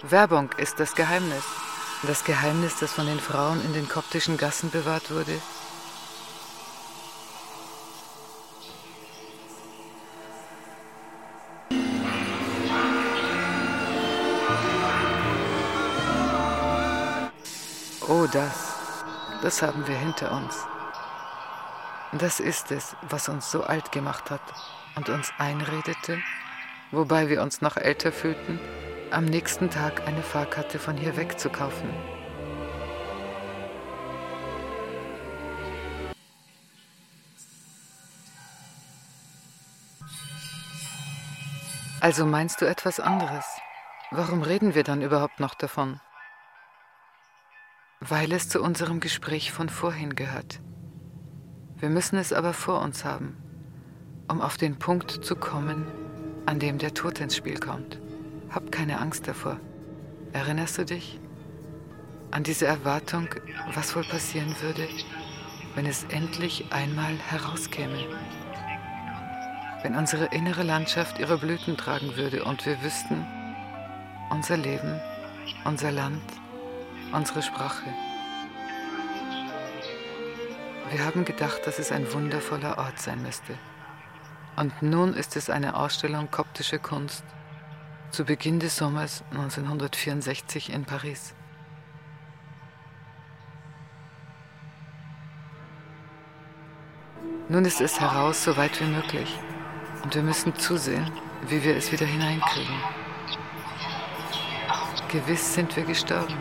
Werbung ist das Geheimnis. Das Geheimnis, das von den Frauen in den koptischen Gassen bewahrt wurde. Oh, das, das haben wir hinter uns. Das ist es, was uns so alt gemacht hat und uns einredete, wobei wir uns noch älter fühlten, am nächsten Tag eine Fahrkarte von hier weg zu kaufen. Also meinst du etwas anderes? Warum reden wir dann überhaupt noch davon? Weil es zu unserem Gespräch von vorhin gehört. Wir müssen es aber vor uns haben, um auf den Punkt zu kommen, an dem der Tod ins Spiel kommt. Hab keine Angst davor. Erinnerst du dich an diese Erwartung, was wohl passieren würde, wenn es endlich einmal herauskäme? Wenn unsere innere Landschaft ihre Blüten tragen würde und wir wüssten, unser Leben, unser Land, unsere Sprache. Wir haben gedacht, dass es ein wundervoller Ort sein müsste. Und nun ist es eine Ausstellung koptische Kunst zu Beginn des Sommers 1964 in Paris. Nun ist es heraus, so weit wie möglich. Und wir müssen zusehen, wie wir es wieder hineinkriegen. Gewiss sind wir gestorben,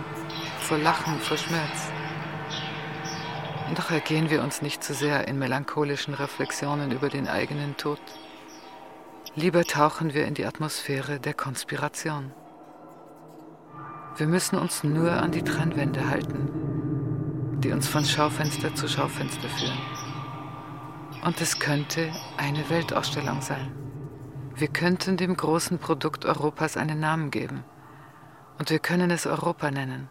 vor Lachen, vor Schmerz. Doch ergehen wir uns nicht zu sehr in melancholischen Reflexionen über den eigenen Tod. Lieber tauchen wir in die Atmosphäre der Konspiration. Wir müssen uns nur an die Trennwände halten, die uns von Schaufenster zu Schaufenster führen. Und es könnte eine Weltausstellung sein. Wir könnten dem großen Produkt Europas einen Namen geben. Und wir können es Europa nennen.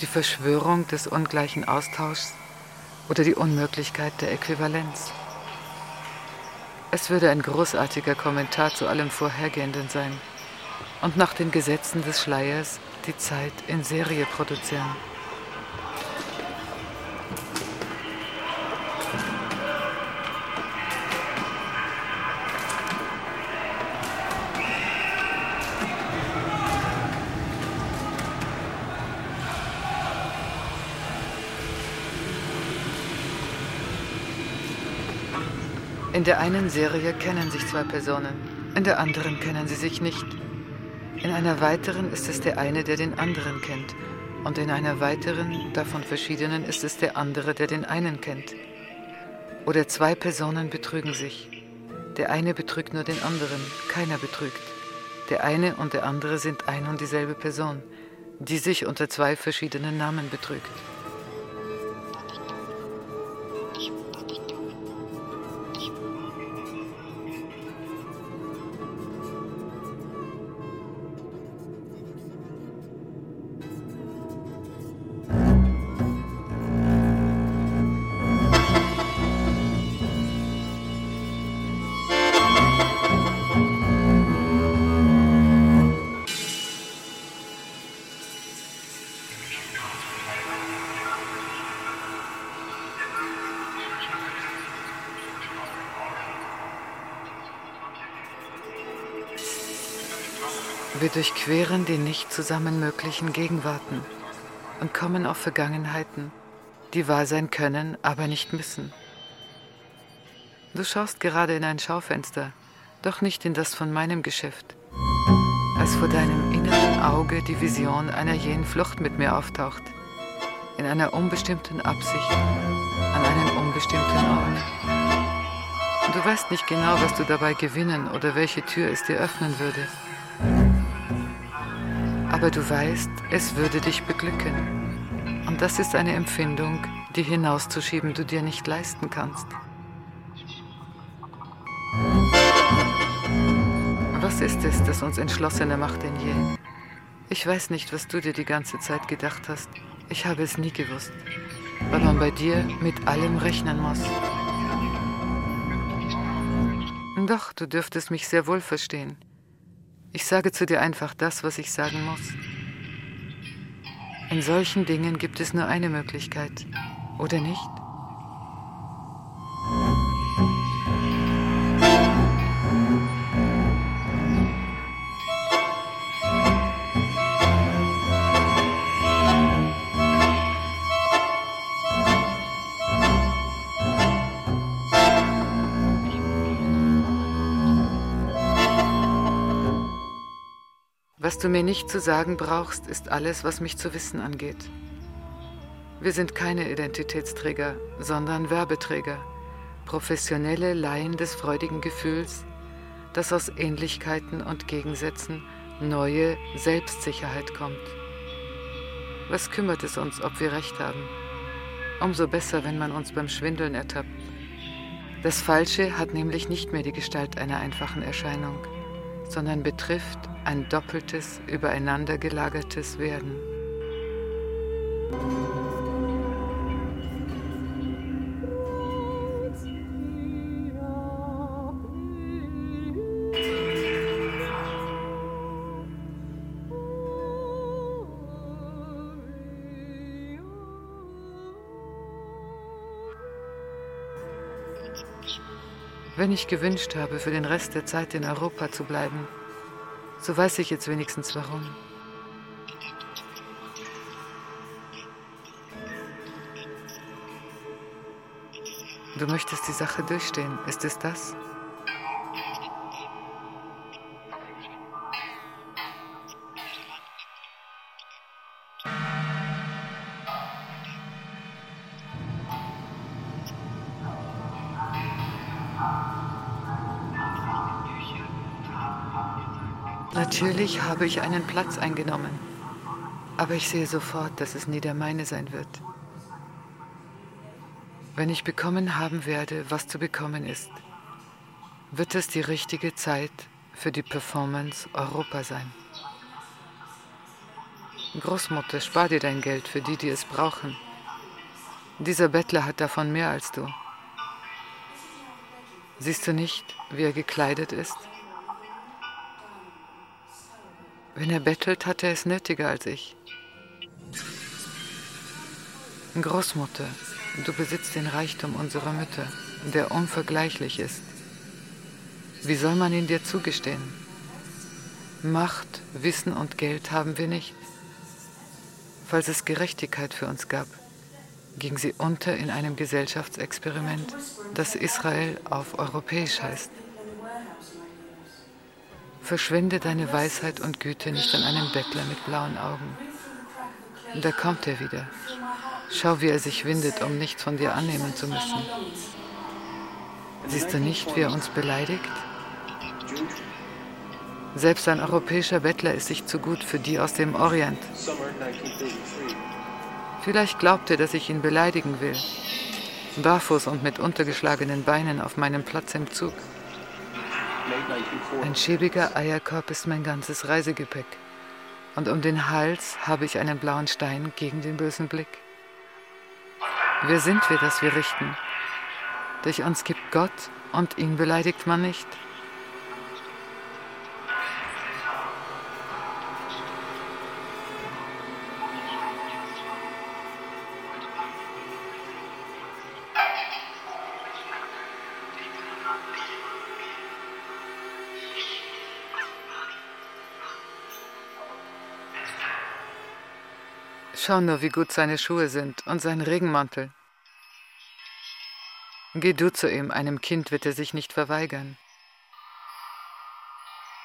Die Verschwörung des ungleichen Austauschs oder die Unmöglichkeit der Äquivalenz. Es würde ein großartiger Kommentar zu allem Vorhergehenden sein und nach den Gesetzen des Schleiers die Zeit in Serie produzieren. In der einen Serie kennen sich zwei Personen, in der anderen kennen sie sich nicht. In einer weiteren ist es der eine, der den anderen kennt, und in einer weiteren, davon verschiedenen, ist es der andere, der den einen kennt. Oder zwei Personen betrügen sich. Der eine betrügt nur den anderen, keiner betrügt. Der eine und der andere sind ein und dieselbe Person, die sich unter zwei verschiedenen Namen betrügt. Durchqueren die nicht zusammen möglichen Gegenwarten und kommen auf Vergangenheiten, die wahr sein können, aber nicht müssen. Du schaust gerade in ein Schaufenster, doch nicht in das von meinem Geschäft. Als vor deinem inneren Auge die Vision einer jenen Flucht mit mir auftaucht, in einer unbestimmten Absicht, an einem unbestimmten Ort. Du weißt nicht genau, was du dabei gewinnen oder welche Tür es dir öffnen würde. Aber du weißt, es würde dich beglücken. Und das ist eine Empfindung, die hinauszuschieben du dir nicht leisten kannst. Was ist es, das uns entschlossener macht denn je? Ich weiß nicht, was du dir die ganze Zeit gedacht hast. Ich habe es nie gewusst, weil man bei dir mit allem rechnen muss. Doch, du dürftest mich sehr wohl verstehen. Ich sage zu dir einfach das, was ich sagen muss. In solchen Dingen gibt es nur eine Möglichkeit, oder nicht? Du mir nicht zu sagen brauchst, ist alles, was mich zu wissen angeht. Wir sind keine Identitätsträger, sondern Werbeträger, professionelle Laien des freudigen Gefühls, das aus Ähnlichkeiten und Gegensätzen neue Selbstsicherheit kommt. Was kümmert es uns, ob wir recht haben? Umso besser, wenn man uns beim Schwindeln ertappt. Das Falsche hat nämlich nicht mehr die Gestalt einer einfachen Erscheinung, sondern betrifft ein doppeltes, übereinander gelagertes Werden. Wenn ich gewünscht habe, für den Rest der Zeit in Europa zu bleiben, so weiß ich jetzt wenigstens warum. Du möchtest die Sache durchstehen, ist es das? Natürlich habe ich einen Platz eingenommen, aber ich sehe sofort, dass es nie der meine sein wird. Wenn ich bekommen haben werde, was zu bekommen ist, wird es die richtige Zeit für die Performance Europa sein. Großmutter, spar dir dein Geld für die, die es brauchen. Dieser Bettler hat davon mehr als du. Siehst du nicht, wie er gekleidet ist? Wenn er bettelt, hat er es nötiger als ich. Großmutter, du besitzt den Reichtum unserer Mütter, der unvergleichlich ist. Wie soll man ihn dir zugestehen? Macht, Wissen und Geld haben wir nicht. Falls es Gerechtigkeit für uns gab, ging sie unter in einem Gesellschaftsexperiment, das Israel auf europäisch heißt. Verschwende deine Weisheit und Güte nicht an einem Bettler mit blauen Augen. Da kommt er wieder. Schau, wie er sich windet, um nichts von dir annehmen zu müssen. Siehst du nicht, wie er uns beleidigt? Selbst ein europäischer Bettler ist sich zu gut für die aus dem Orient. Vielleicht glaubt er, dass ich ihn beleidigen will. Barfuß und mit untergeschlagenen Beinen auf meinem Platz im Zug. Ein schäbiger Eierkorb ist mein ganzes Reisegepäck. Und um den Hals habe ich einen blauen Stein gegen den bösen Blick. Wer sind wir, dass wir richten? Durch uns gibt Gott und ihn beleidigt man nicht. Schau nur, wie gut seine Schuhe sind und sein Regenmantel. Geh du zu ihm, einem Kind wird er sich nicht verweigern.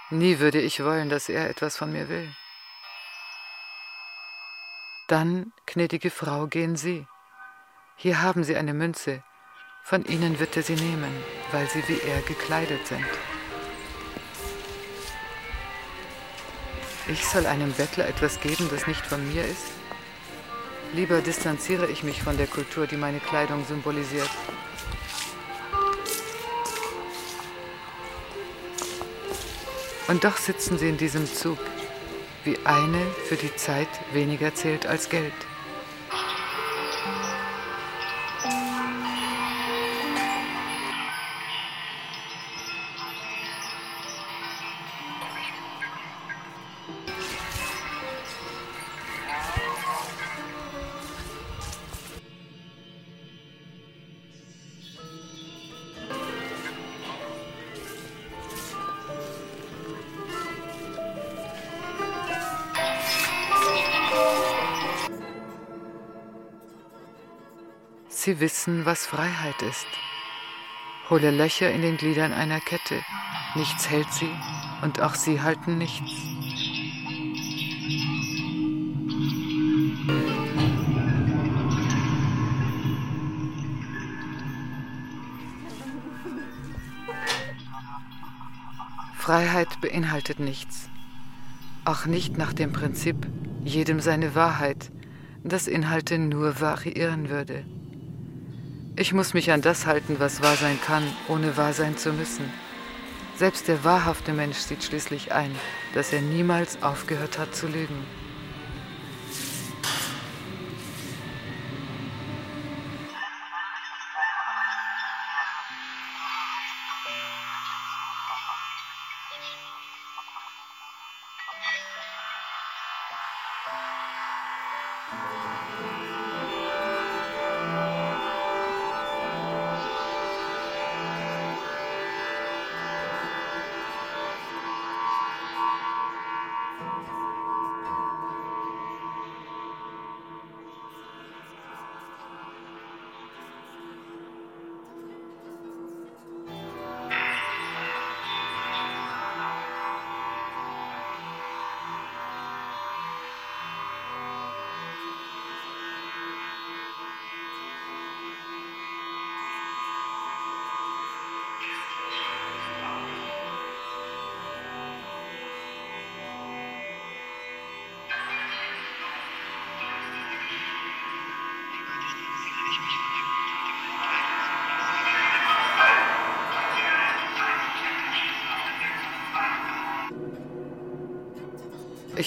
Nie würde ich wollen, dass er etwas von mir will. Dann, gnädige Frau, gehen Sie. Hier haben Sie eine Münze. Von Ihnen wird er sie nehmen, weil Sie wie er gekleidet sind. Ich soll einem Bettler etwas geben, das nicht von mir ist? Lieber distanziere ich mich von der Kultur, die meine Kleidung symbolisiert. Und doch sitzen sie in diesem Zug, wie eine für die Zeit weniger zählt als Geld. Wissen, was Freiheit ist. Hohle Löcher in den Gliedern einer Kette. Nichts hält sie und auch sie halten nichts. Freiheit beinhaltet nichts. Auch nicht nach dem Prinzip, jedem seine Wahrheit, das Inhalte nur variieren würde. Ich muss mich an das halten, was wahr sein kann, ohne wahr sein zu müssen. Selbst der wahrhafte Mensch sieht schließlich ein, dass er niemals aufgehört hat zu lügen.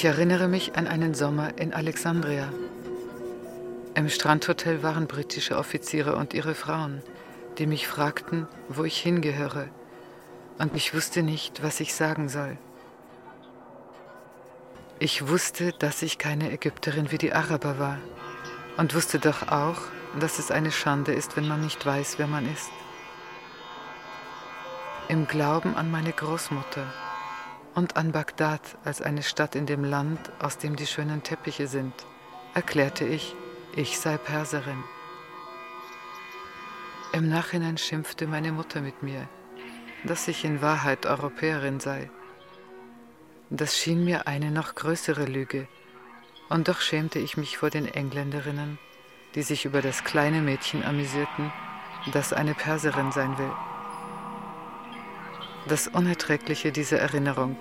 Ich erinnere mich an einen Sommer in Alexandria. Im Strandhotel waren britische Offiziere und ihre Frauen, die mich fragten, wo ich hingehöre, und ich wusste nicht, was ich sagen soll. Ich wusste, dass ich keine Ägypterin wie die Araber war und wusste doch auch, dass es eine Schande ist, wenn man nicht weiß, wer man ist. Im Glauben an meine Großmutter und an Bagdad als eine Stadt in dem Land, aus dem die schönen Teppiche sind, erklärte ich, ich sei Perserin. Im Nachhinein schimpfte meine Mutter mit mir, dass ich in Wahrheit Europäerin sei. Das schien mir eine noch größere Lüge, und doch schämte ich mich vor den Engländerinnen, die sich über das kleine Mädchen amüsierten, das eine Perserin sein will. Das Unerträgliche dieser Erinnerung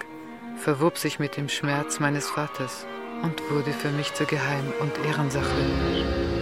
verwob sich mit dem Schmerz meines Vaters und wurde für mich zur Geheim- und Ehrensache.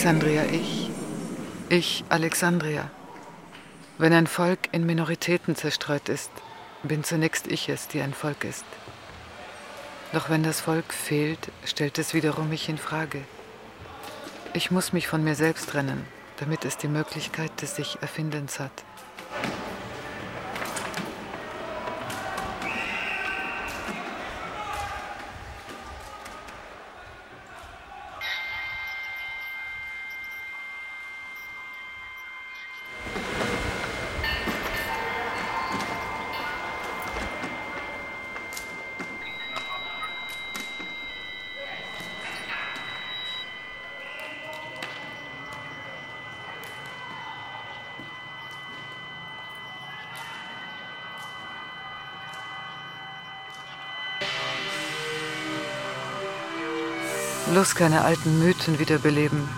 Alexandria ich, ich Alexandria. Wenn ein Volk in Minoritäten zerstreut ist, bin zunächst ich es, die ein Volk ist. Doch wenn das Volk fehlt, stellt es wiederum mich in Frage. Ich muss mich von mir selbst trennen, damit es die Möglichkeit des sich Erfindens hat. Bloß keine alten Mythen wiederbeleben.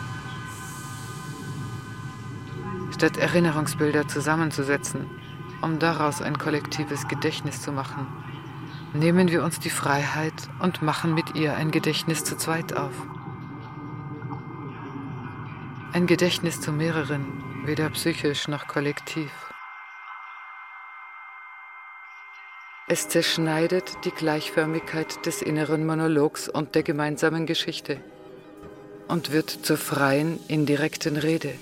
Statt Erinnerungsbilder zusammenzusetzen, um daraus ein kollektives Gedächtnis zu machen, nehmen wir uns die Freiheit und machen mit ihr ein Gedächtnis zu zweit auf. Ein Gedächtnis zu mehreren, weder psychisch noch kollektiv. Es zerschneidet die Gleichförmigkeit des inneren Monologs und der gemeinsamen Geschichte und wird zur freien, indirekten Rede.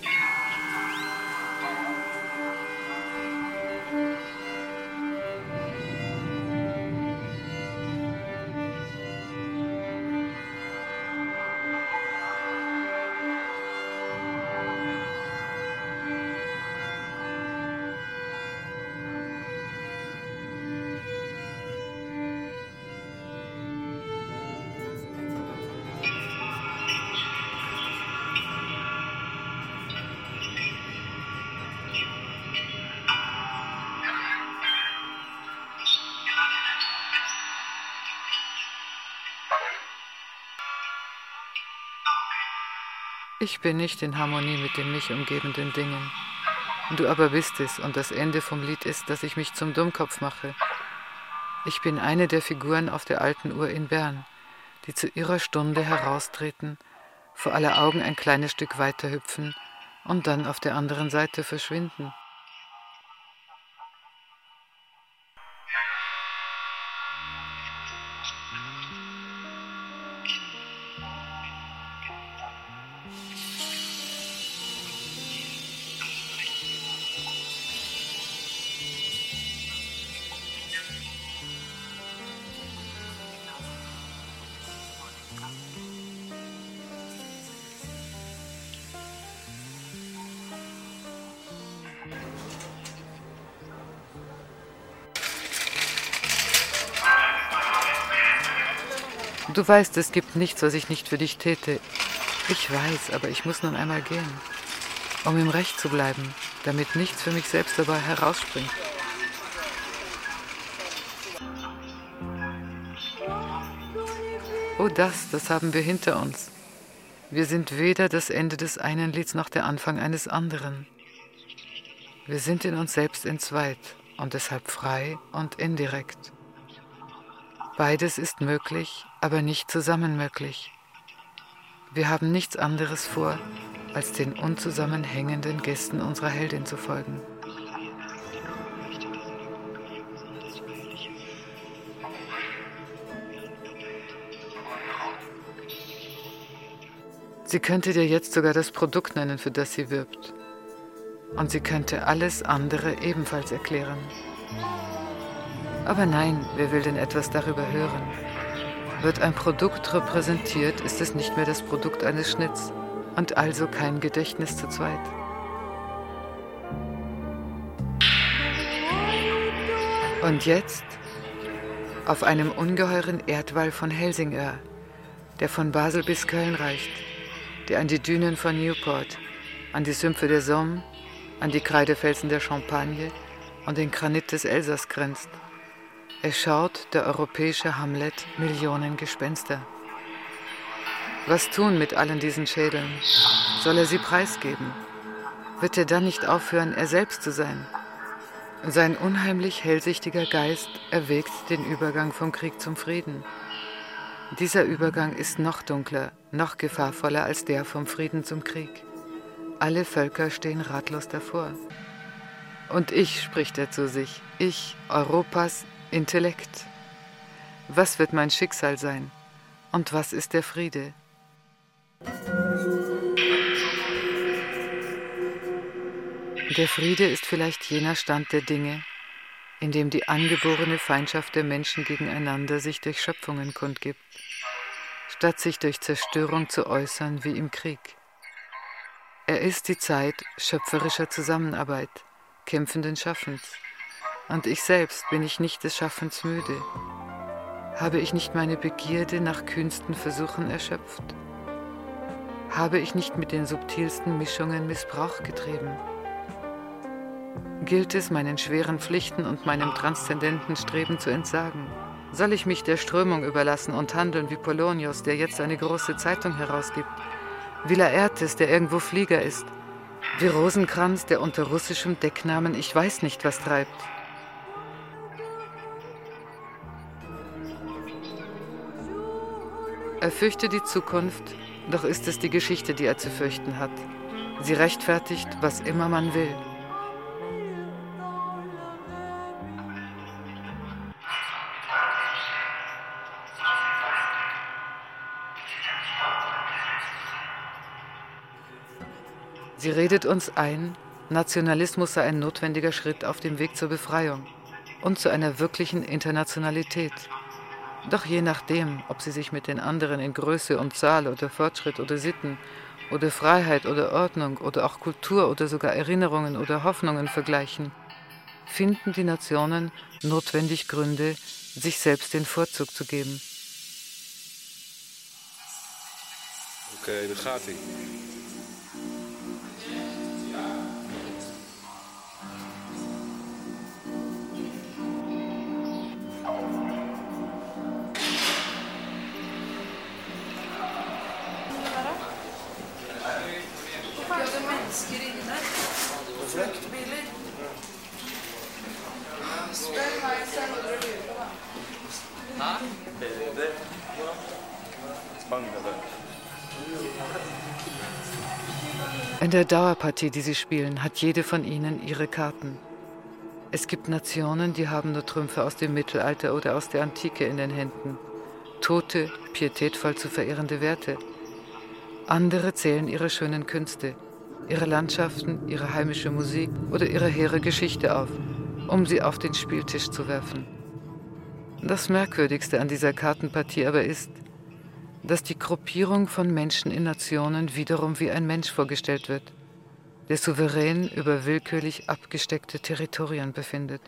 Ich bin nicht in Harmonie mit den mich umgebenden Dingen. Du aber bist es, und das Ende vom Lied ist, dass ich mich zum Dummkopf mache. Ich bin eine der Figuren auf der alten Uhr in Bern, die zu ihrer Stunde heraustreten, vor aller Augen ein kleines Stück weiter hüpfen und dann auf der anderen Seite verschwinden. Du weißt, es gibt nichts, was ich nicht für dich täte. Ich weiß, aber ich muss nun einmal gehen, um im Recht zu bleiben, damit nichts für mich selbst dabei herausspringt. Oh, das, das haben wir hinter uns. Wir sind weder das Ende des einen Lieds noch der Anfang eines anderen. Wir sind in uns selbst entzweit und deshalb frei und indirekt. Beides ist möglich, aber nicht zusammen möglich. Wir haben nichts anderes vor, als den unzusammenhängenden Gästen unserer Heldin zu folgen. Sie könnte dir jetzt sogar das Produkt nennen, für das sie wirbt. Und sie könnte alles andere ebenfalls erklären. Aber nein, wer will denn etwas darüber hören? Wird ein Produkt repräsentiert, ist es nicht mehr das Produkt eines Schnitts und also kein Gedächtnis zu zweit. Und jetzt auf einem ungeheuren Erdwall von Helsingör, der von Basel bis Köln reicht, der an die Dünen von Newport, an die Sümpfe der Somme, an die Kreidefelsen der Champagne und den Granit des Elsass grenzt. Es schaut der europäische Hamlet Millionen Gespenster. Was tun mit allen diesen Schädeln? Soll er sie preisgeben? Wird er dann nicht aufhören, er selbst zu sein? Sein unheimlich hellsichtiger Geist erwägt den Übergang vom Krieg zum Frieden. Dieser Übergang ist noch dunkler, noch gefahrvoller als der vom Frieden zum Krieg. Alle Völker stehen ratlos davor. Und ich, spricht er zu sich, ich, Europas Intellekt. Was wird mein Schicksal sein? Und was ist der Friede? Der Friede ist vielleicht jener Stand der Dinge, in dem die angeborene Feindschaft der Menschen gegeneinander sich durch Schöpfungen kundgibt, statt sich durch Zerstörung zu äußern wie im Krieg. Er ist die Zeit schöpferischer Zusammenarbeit, kämpfenden Schaffens. Und ich selbst bin ich nicht des Schaffens müde. Habe ich nicht meine Begierde nach kühnsten Versuchen erschöpft? Habe ich nicht mit den subtilsten Mischungen Missbrauch getrieben? Gilt es, meinen schweren Pflichten und meinem transzendenten Streben zu entsagen? Soll ich mich der Strömung überlassen und handeln wie Polonius, der jetzt eine große Zeitung herausgibt? Wie Laertes, der irgendwo Flieger ist? Wie Rosenkranz, der unter russischem Decknamen Ich weiß nicht was treibt? Er fürchtet die Zukunft, doch ist es die Geschichte, die er zu fürchten hat. Sie rechtfertigt, was immer man will. Sie redet uns ein, Nationalismus sei ein notwendiger Schritt auf dem Weg zur Befreiung und zu einer wirklichen Internationalität. Doch je nachdem, ob sie sich mit den anderen in Größe und Zahl oder Fortschritt oder Sitten oder Freiheit oder Ordnung oder auch Kultur oder sogar Erinnerungen oder Hoffnungen vergleichen, finden die Nationen notwendig Gründe, sich selbst den Vorzug zu geben. Okay, da gaat In der Dauerpartie, die sie spielen, hat jede von ihnen ihre Karten. Es gibt Nationen, die haben nur Trümpfe aus dem Mittelalter oder aus der Antike in den Händen. Tote, pietätvoll zu verehrende Werte. Andere zählen ihre schönen Künste, ihre Landschaften, ihre heimische Musik oder ihre hehre Geschichte auf, um sie auf den Spieltisch zu werfen. Das Merkwürdigste an dieser Kartenpartie aber ist, dass die Gruppierung von Menschen in Nationen wiederum wie ein Mensch vorgestellt wird, der souverän über willkürlich abgesteckte Territorien befindet.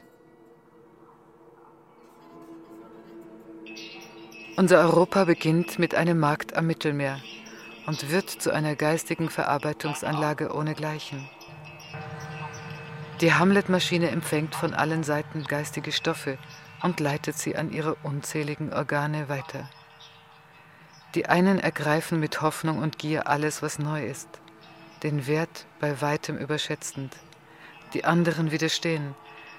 Unser Europa beginnt mit einem Markt am Mittelmeer und wird zu einer geistigen Verarbeitungsanlage ohnegleichen. Die Hamlet-Maschine empfängt von allen Seiten geistige Stoffe und leitet sie an ihre unzähligen Organe weiter. Die einen ergreifen mit Hoffnung und Gier alles, was neu ist, den Wert bei weitem überschätzend. Die anderen widerstehen,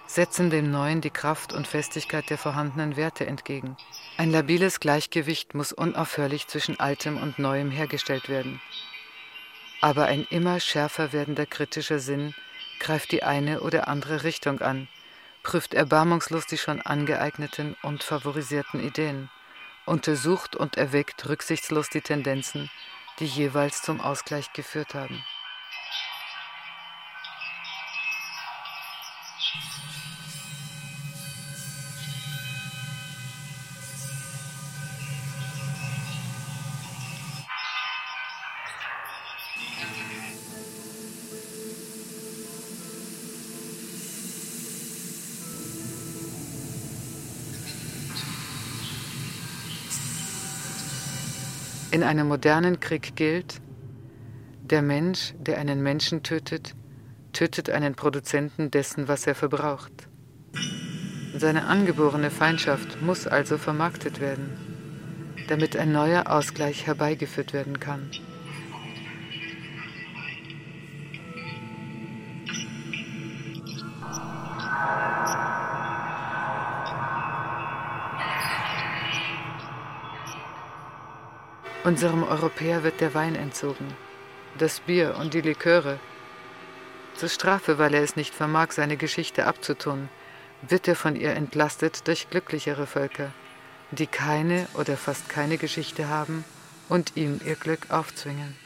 setzen dem Neuen die Kraft und Festigkeit der vorhandenen Werte entgegen. Ein labiles Gleichgewicht muss unaufhörlich zwischen Altem und Neuem hergestellt werden. Aber ein immer schärfer werdender kritischer Sinn greift die eine oder andere Richtung an, prüft erbarmungslos die schon angeeigneten und favorisierten Ideen untersucht und erweckt rücksichtslos die Tendenzen, die jeweils zum Ausgleich geführt haben. In einem modernen Krieg gilt, der Mensch, der einen Menschen tötet, tötet einen Produzenten dessen, was er verbraucht. Seine angeborene Feindschaft muss also vermarktet werden, damit ein neuer Ausgleich herbeigeführt werden kann. Unserem Europäer wird der Wein entzogen, das Bier und die Liköre. Zur Strafe, weil er es nicht vermag, seine Geschichte abzutun, wird er von ihr entlastet durch glücklichere Völker, die keine oder fast keine Geschichte haben und ihm ihr Glück aufzwingen.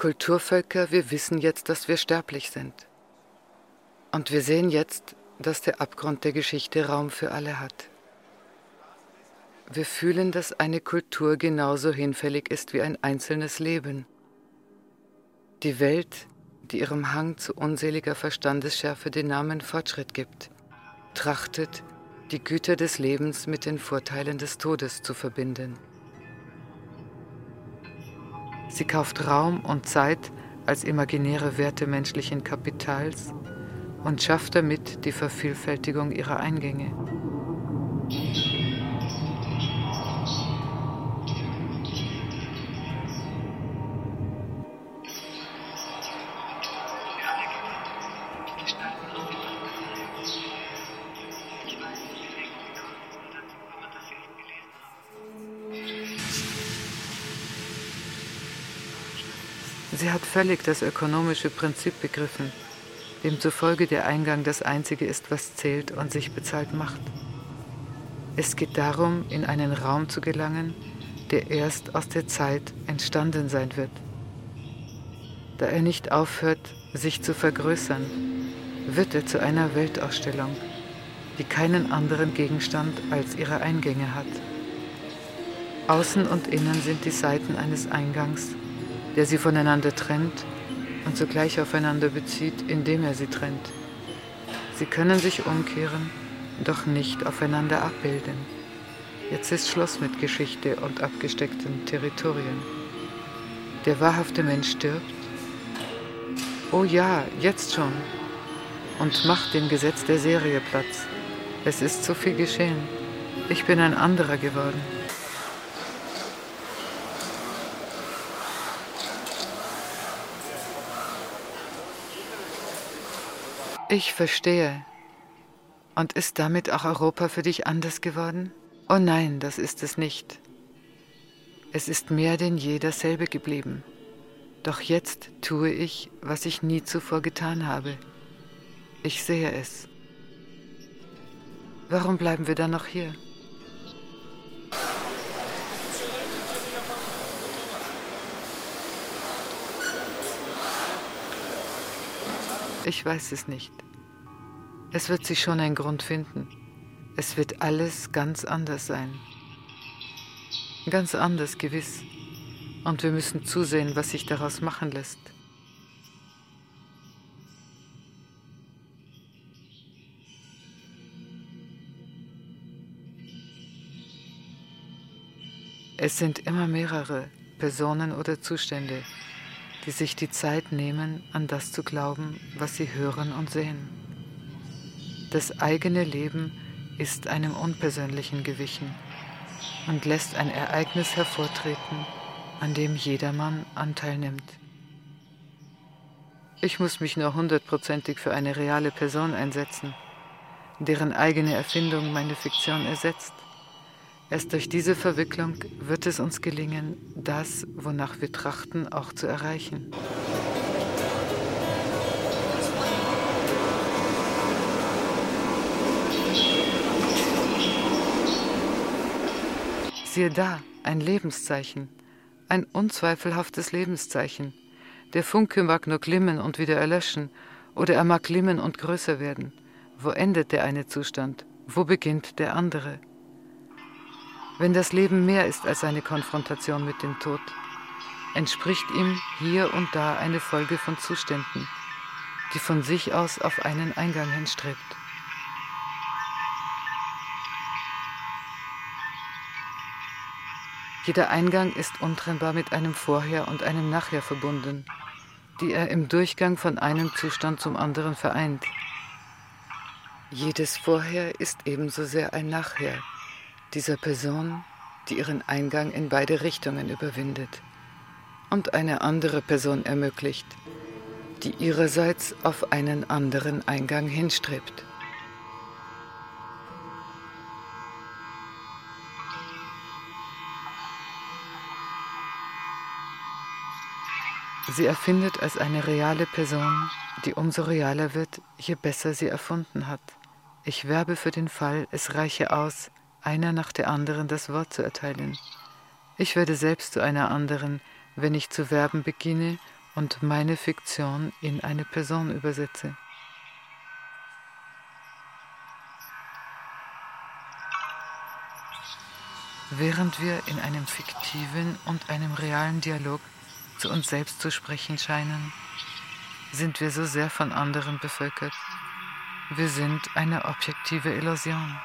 Kulturvölker, wir wissen jetzt, dass wir sterblich sind. Und wir sehen jetzt, dass der Abgrund der Geschichte Raum für alle hat. Wir fühlen, dass eine Kultur genauso hinfällig ist wie ein einzelnes Leben. Die Welt, die ihrem Hang zu unseliger Verstandesschärfe den Namen Fortschritt gibt, trachtet, die Güter des Lebens mit den Vorteilen des Todes zu verbinden. Sie kauft Raum und Zeit als imaginäre Werte menschlichen Kapitals und schafft damit die Vervielfältigung ihrer Eingänge. Sie hat völlig das ökonomische Prinzip begriffen, demzufolge der Eingang das Einzige ist, was zählt und sich bezahlt macht. Es geht darum, in einen Raum zu gelangen, der erst aus der Zeit entstanden sein wird. Da er nicht aufhört, sich zu vergrößern, wird er zu einer Weltausstellung, die keinen anderen Gegenstand als ihre Eingänge hat. Außen und innen sind die Seiten eines Eingangs der sie voneinander trennt und zugleich aufeinander bezieht, indem er sie trennt. Sie können sich umkehren, doch nicht aufeinander abbilden. Jetzt ist Schluss mit Geschichte und abgesteckten Territorien. Der wahrhafte Mensch stirbt? Oh ja, jetzt schon. Und macht dem Gesetz der Serie Platz. Es ist zu viel geschehen. Ich bin ein anderer geworden. Ich verstehe. Und ist damit auch Europa für dich anders geworden? Oh nein, das ist es nicht. Es ist mehr denn je dasselbe geblieben. Doch jetzt tue ich, was ich nie zuvor getan habe. Ich sehe es. Warum bleiben wir dann noch hier? Ich weiß es nicht. Es wird sich schon ein Grund finden. Es wird alles ganz anders sein. Ganz anders, gewiss. Und wir müssen zusehen, was sich daraus machen lässt. Es sind immer mehrere Personen oder Zustände, die sich die Zeit nehmen, an das zu glauben, was sie hören und sehen. Das eigene Leben ist einem Unpersönlichen gewichen und lässt ein Ereignis hervortreten, an dem jedermann Anteil nimmt. Ich muss mich nur hundertprozentig für eine reale Person einsetzen, deren eigene Erfindung meine Fiktion ersetzt. Erst durch diese Verwicklung wird es uns gelingen, das, wonach wir trachten, auch zu erreichen. Siehe da, ein Lebenszeichen, ein unzweifelhaftes Lebenszeichen. Der Funke mag nur glimmen und wieder erlöschen, oder er mag glimmen und größer werden. Wo endet der eine Zustand? Wo beginnt der andere? Wenn das Leben mehr ist als eine Konfrontation mit dem Tod, entspricht ihm hier und da eine Folge von Zuständen, die von sich aus auf einen Eingang hinstrebt. Jeder Eingang ist untrennbar mit einem Vorher und einem Nachher verbunden, die er im Durchgang von einem Zustand zum anderen vereint. Jedes Vorher ist ebenso sehr ein Nachher, dieser Person, die ihren Eingang in beide Richtungen überwindet und eine andere Person ermöglicht, die ihrerseits auf einen anderen Eingang hinstrebt. Sie erfindet als eine reale Person, die umso realer wird, je besser sie erfunden hat. Ich werbe für den Fall, es reiche aus, einer nach der anderen das Wort zu erteilen. Ich werde selbst zu einer anderen, wenn ich zu werben beginne und meine Fiktion in eine Person übersetze. Während wir in einem fiktiven und einem realen Dialog zu uns selbst zu sprechen scheinen, sind wir so sehr von anderen bevölkert. Wir sind eine objektive Illusion.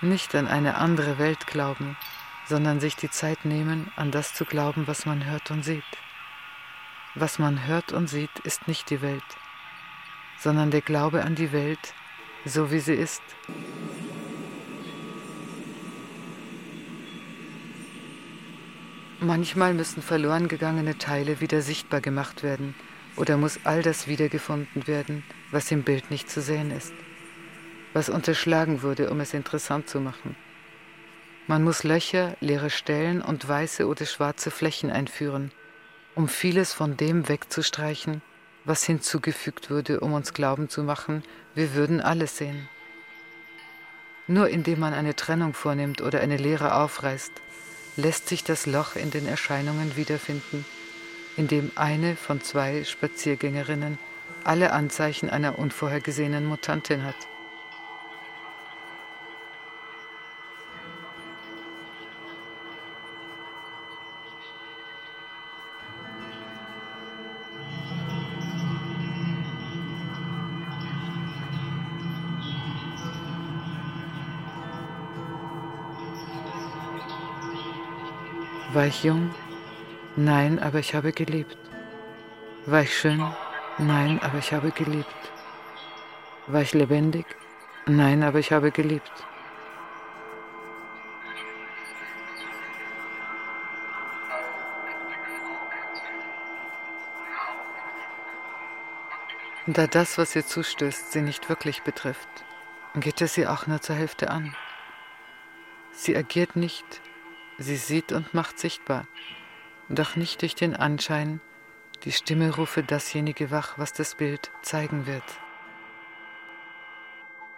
Nicht an eine andere Welt glauben, sondern sich die Zeit nehmen, an das zu glauben, was man hört und sieht. Was man hört und sieht, ist nicht die Welt, sondern der Glaube an die Welt, so wie sie ist. Manchmal müssen verloren gegangene Teile wieder sichtbar gemacht werden oder muss all das wiedergefunden werden, was im Bild nicht zu sehen ist, was unterschlagen wurde, um es interessant zu machen. Man muss Löcher, leere Stellen und weiße oder schwarze Flächen einführen, um vieles von dem wegzustreichen, was hinzugefügt wurde, um uns glauben zu machen, wir würden alles sehen. Nur indem man eine Trennung vornimmt oder eine Leere aufreißt, lässt sich das Loch in den Erscheinungen wiederfinden, in dem eine von zwei Spaziergängerinnen alle Anzeichen einer unvorhergesehenen Mutantin hat. War ich jung? Nein, aber ich habe geliebt. War ich schön? Nein, aber ich habe geliebt. War ich lebendig? Nein, aber ich habe geliebt. Da das, was ihr zustößt, sie nicht wirklich betrifft, geht es sie auch nur zur Hälfte an. Sie agiert nicht, Sie sieht und macht sichtbar, doch nicht durch den Anschein, die Stimme rufe dasjenige wach, was das Bild zeigen wird.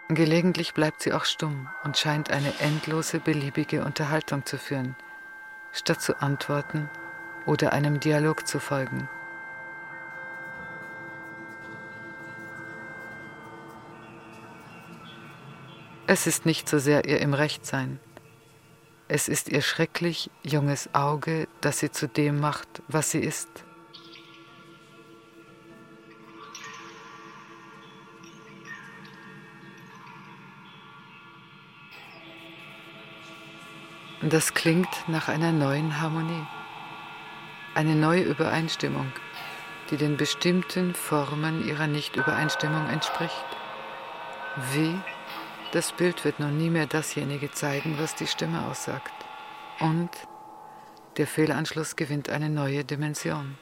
Gelegentlich bleibt sie auch stumm und scheint eine endlose, beliebige Unterhaltung zu führen, statt zu antworten oder einem Dialog zu folgen. Es ist nicht so sehr ihr im Recht sein, es ist ihr schrecklich junges Auge, das sie zu dem macht, was sie ist. Das klingt nach einer neuen Harmonie, eine neue Übereinstimmung, die den bestimmten Formen ihrer Nichtübereinstimmung entspricht. Wie das Bild wird nun nie mehr dasjenige zeigen, was die Stimme aussagt. Und der Fehlanschluss gewinnt eine neue Dimension.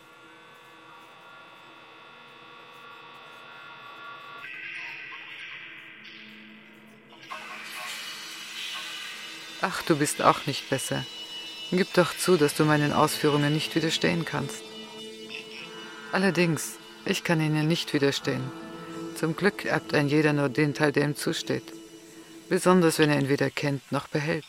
Ach, du bist auch nicht besser. Gib doch zu, dass du meinen Ausführungen nicht widerstehen kannst. Allerdings, ich kann ihnen nicht widerstehen. Zum Glück erbt ein jeder nur den Teil, der ihm zusteht besonders wenn er ihn weder kennt noch behält.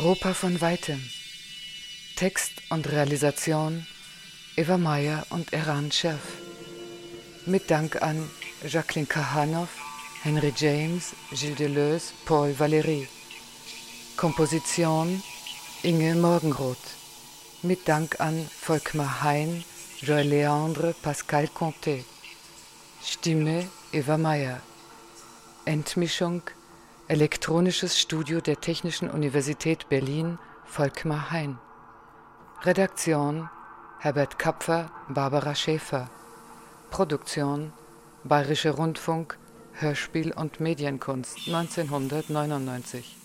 Europa von weitem. Text und Realisation Eva Meyer und Eran Scherf. Mit Dank an Jacqueline Kahanoff, Henry James, Gilles Deleuze, Paul Valéry. Komposition Inge Morgenroth. Mit Dank an Volkmar Hein, Joël Leandre, Pascal Conté. Stimme Eva Meyer. Endmischung Elektronisches Studio der Technischen Universität Berlin Volkmar Hein. Redaktion Herbert Kapfer, Barbara Schäfer. Produktion Bayerischer Rundfunk Hörspiel und Medienkunst 1999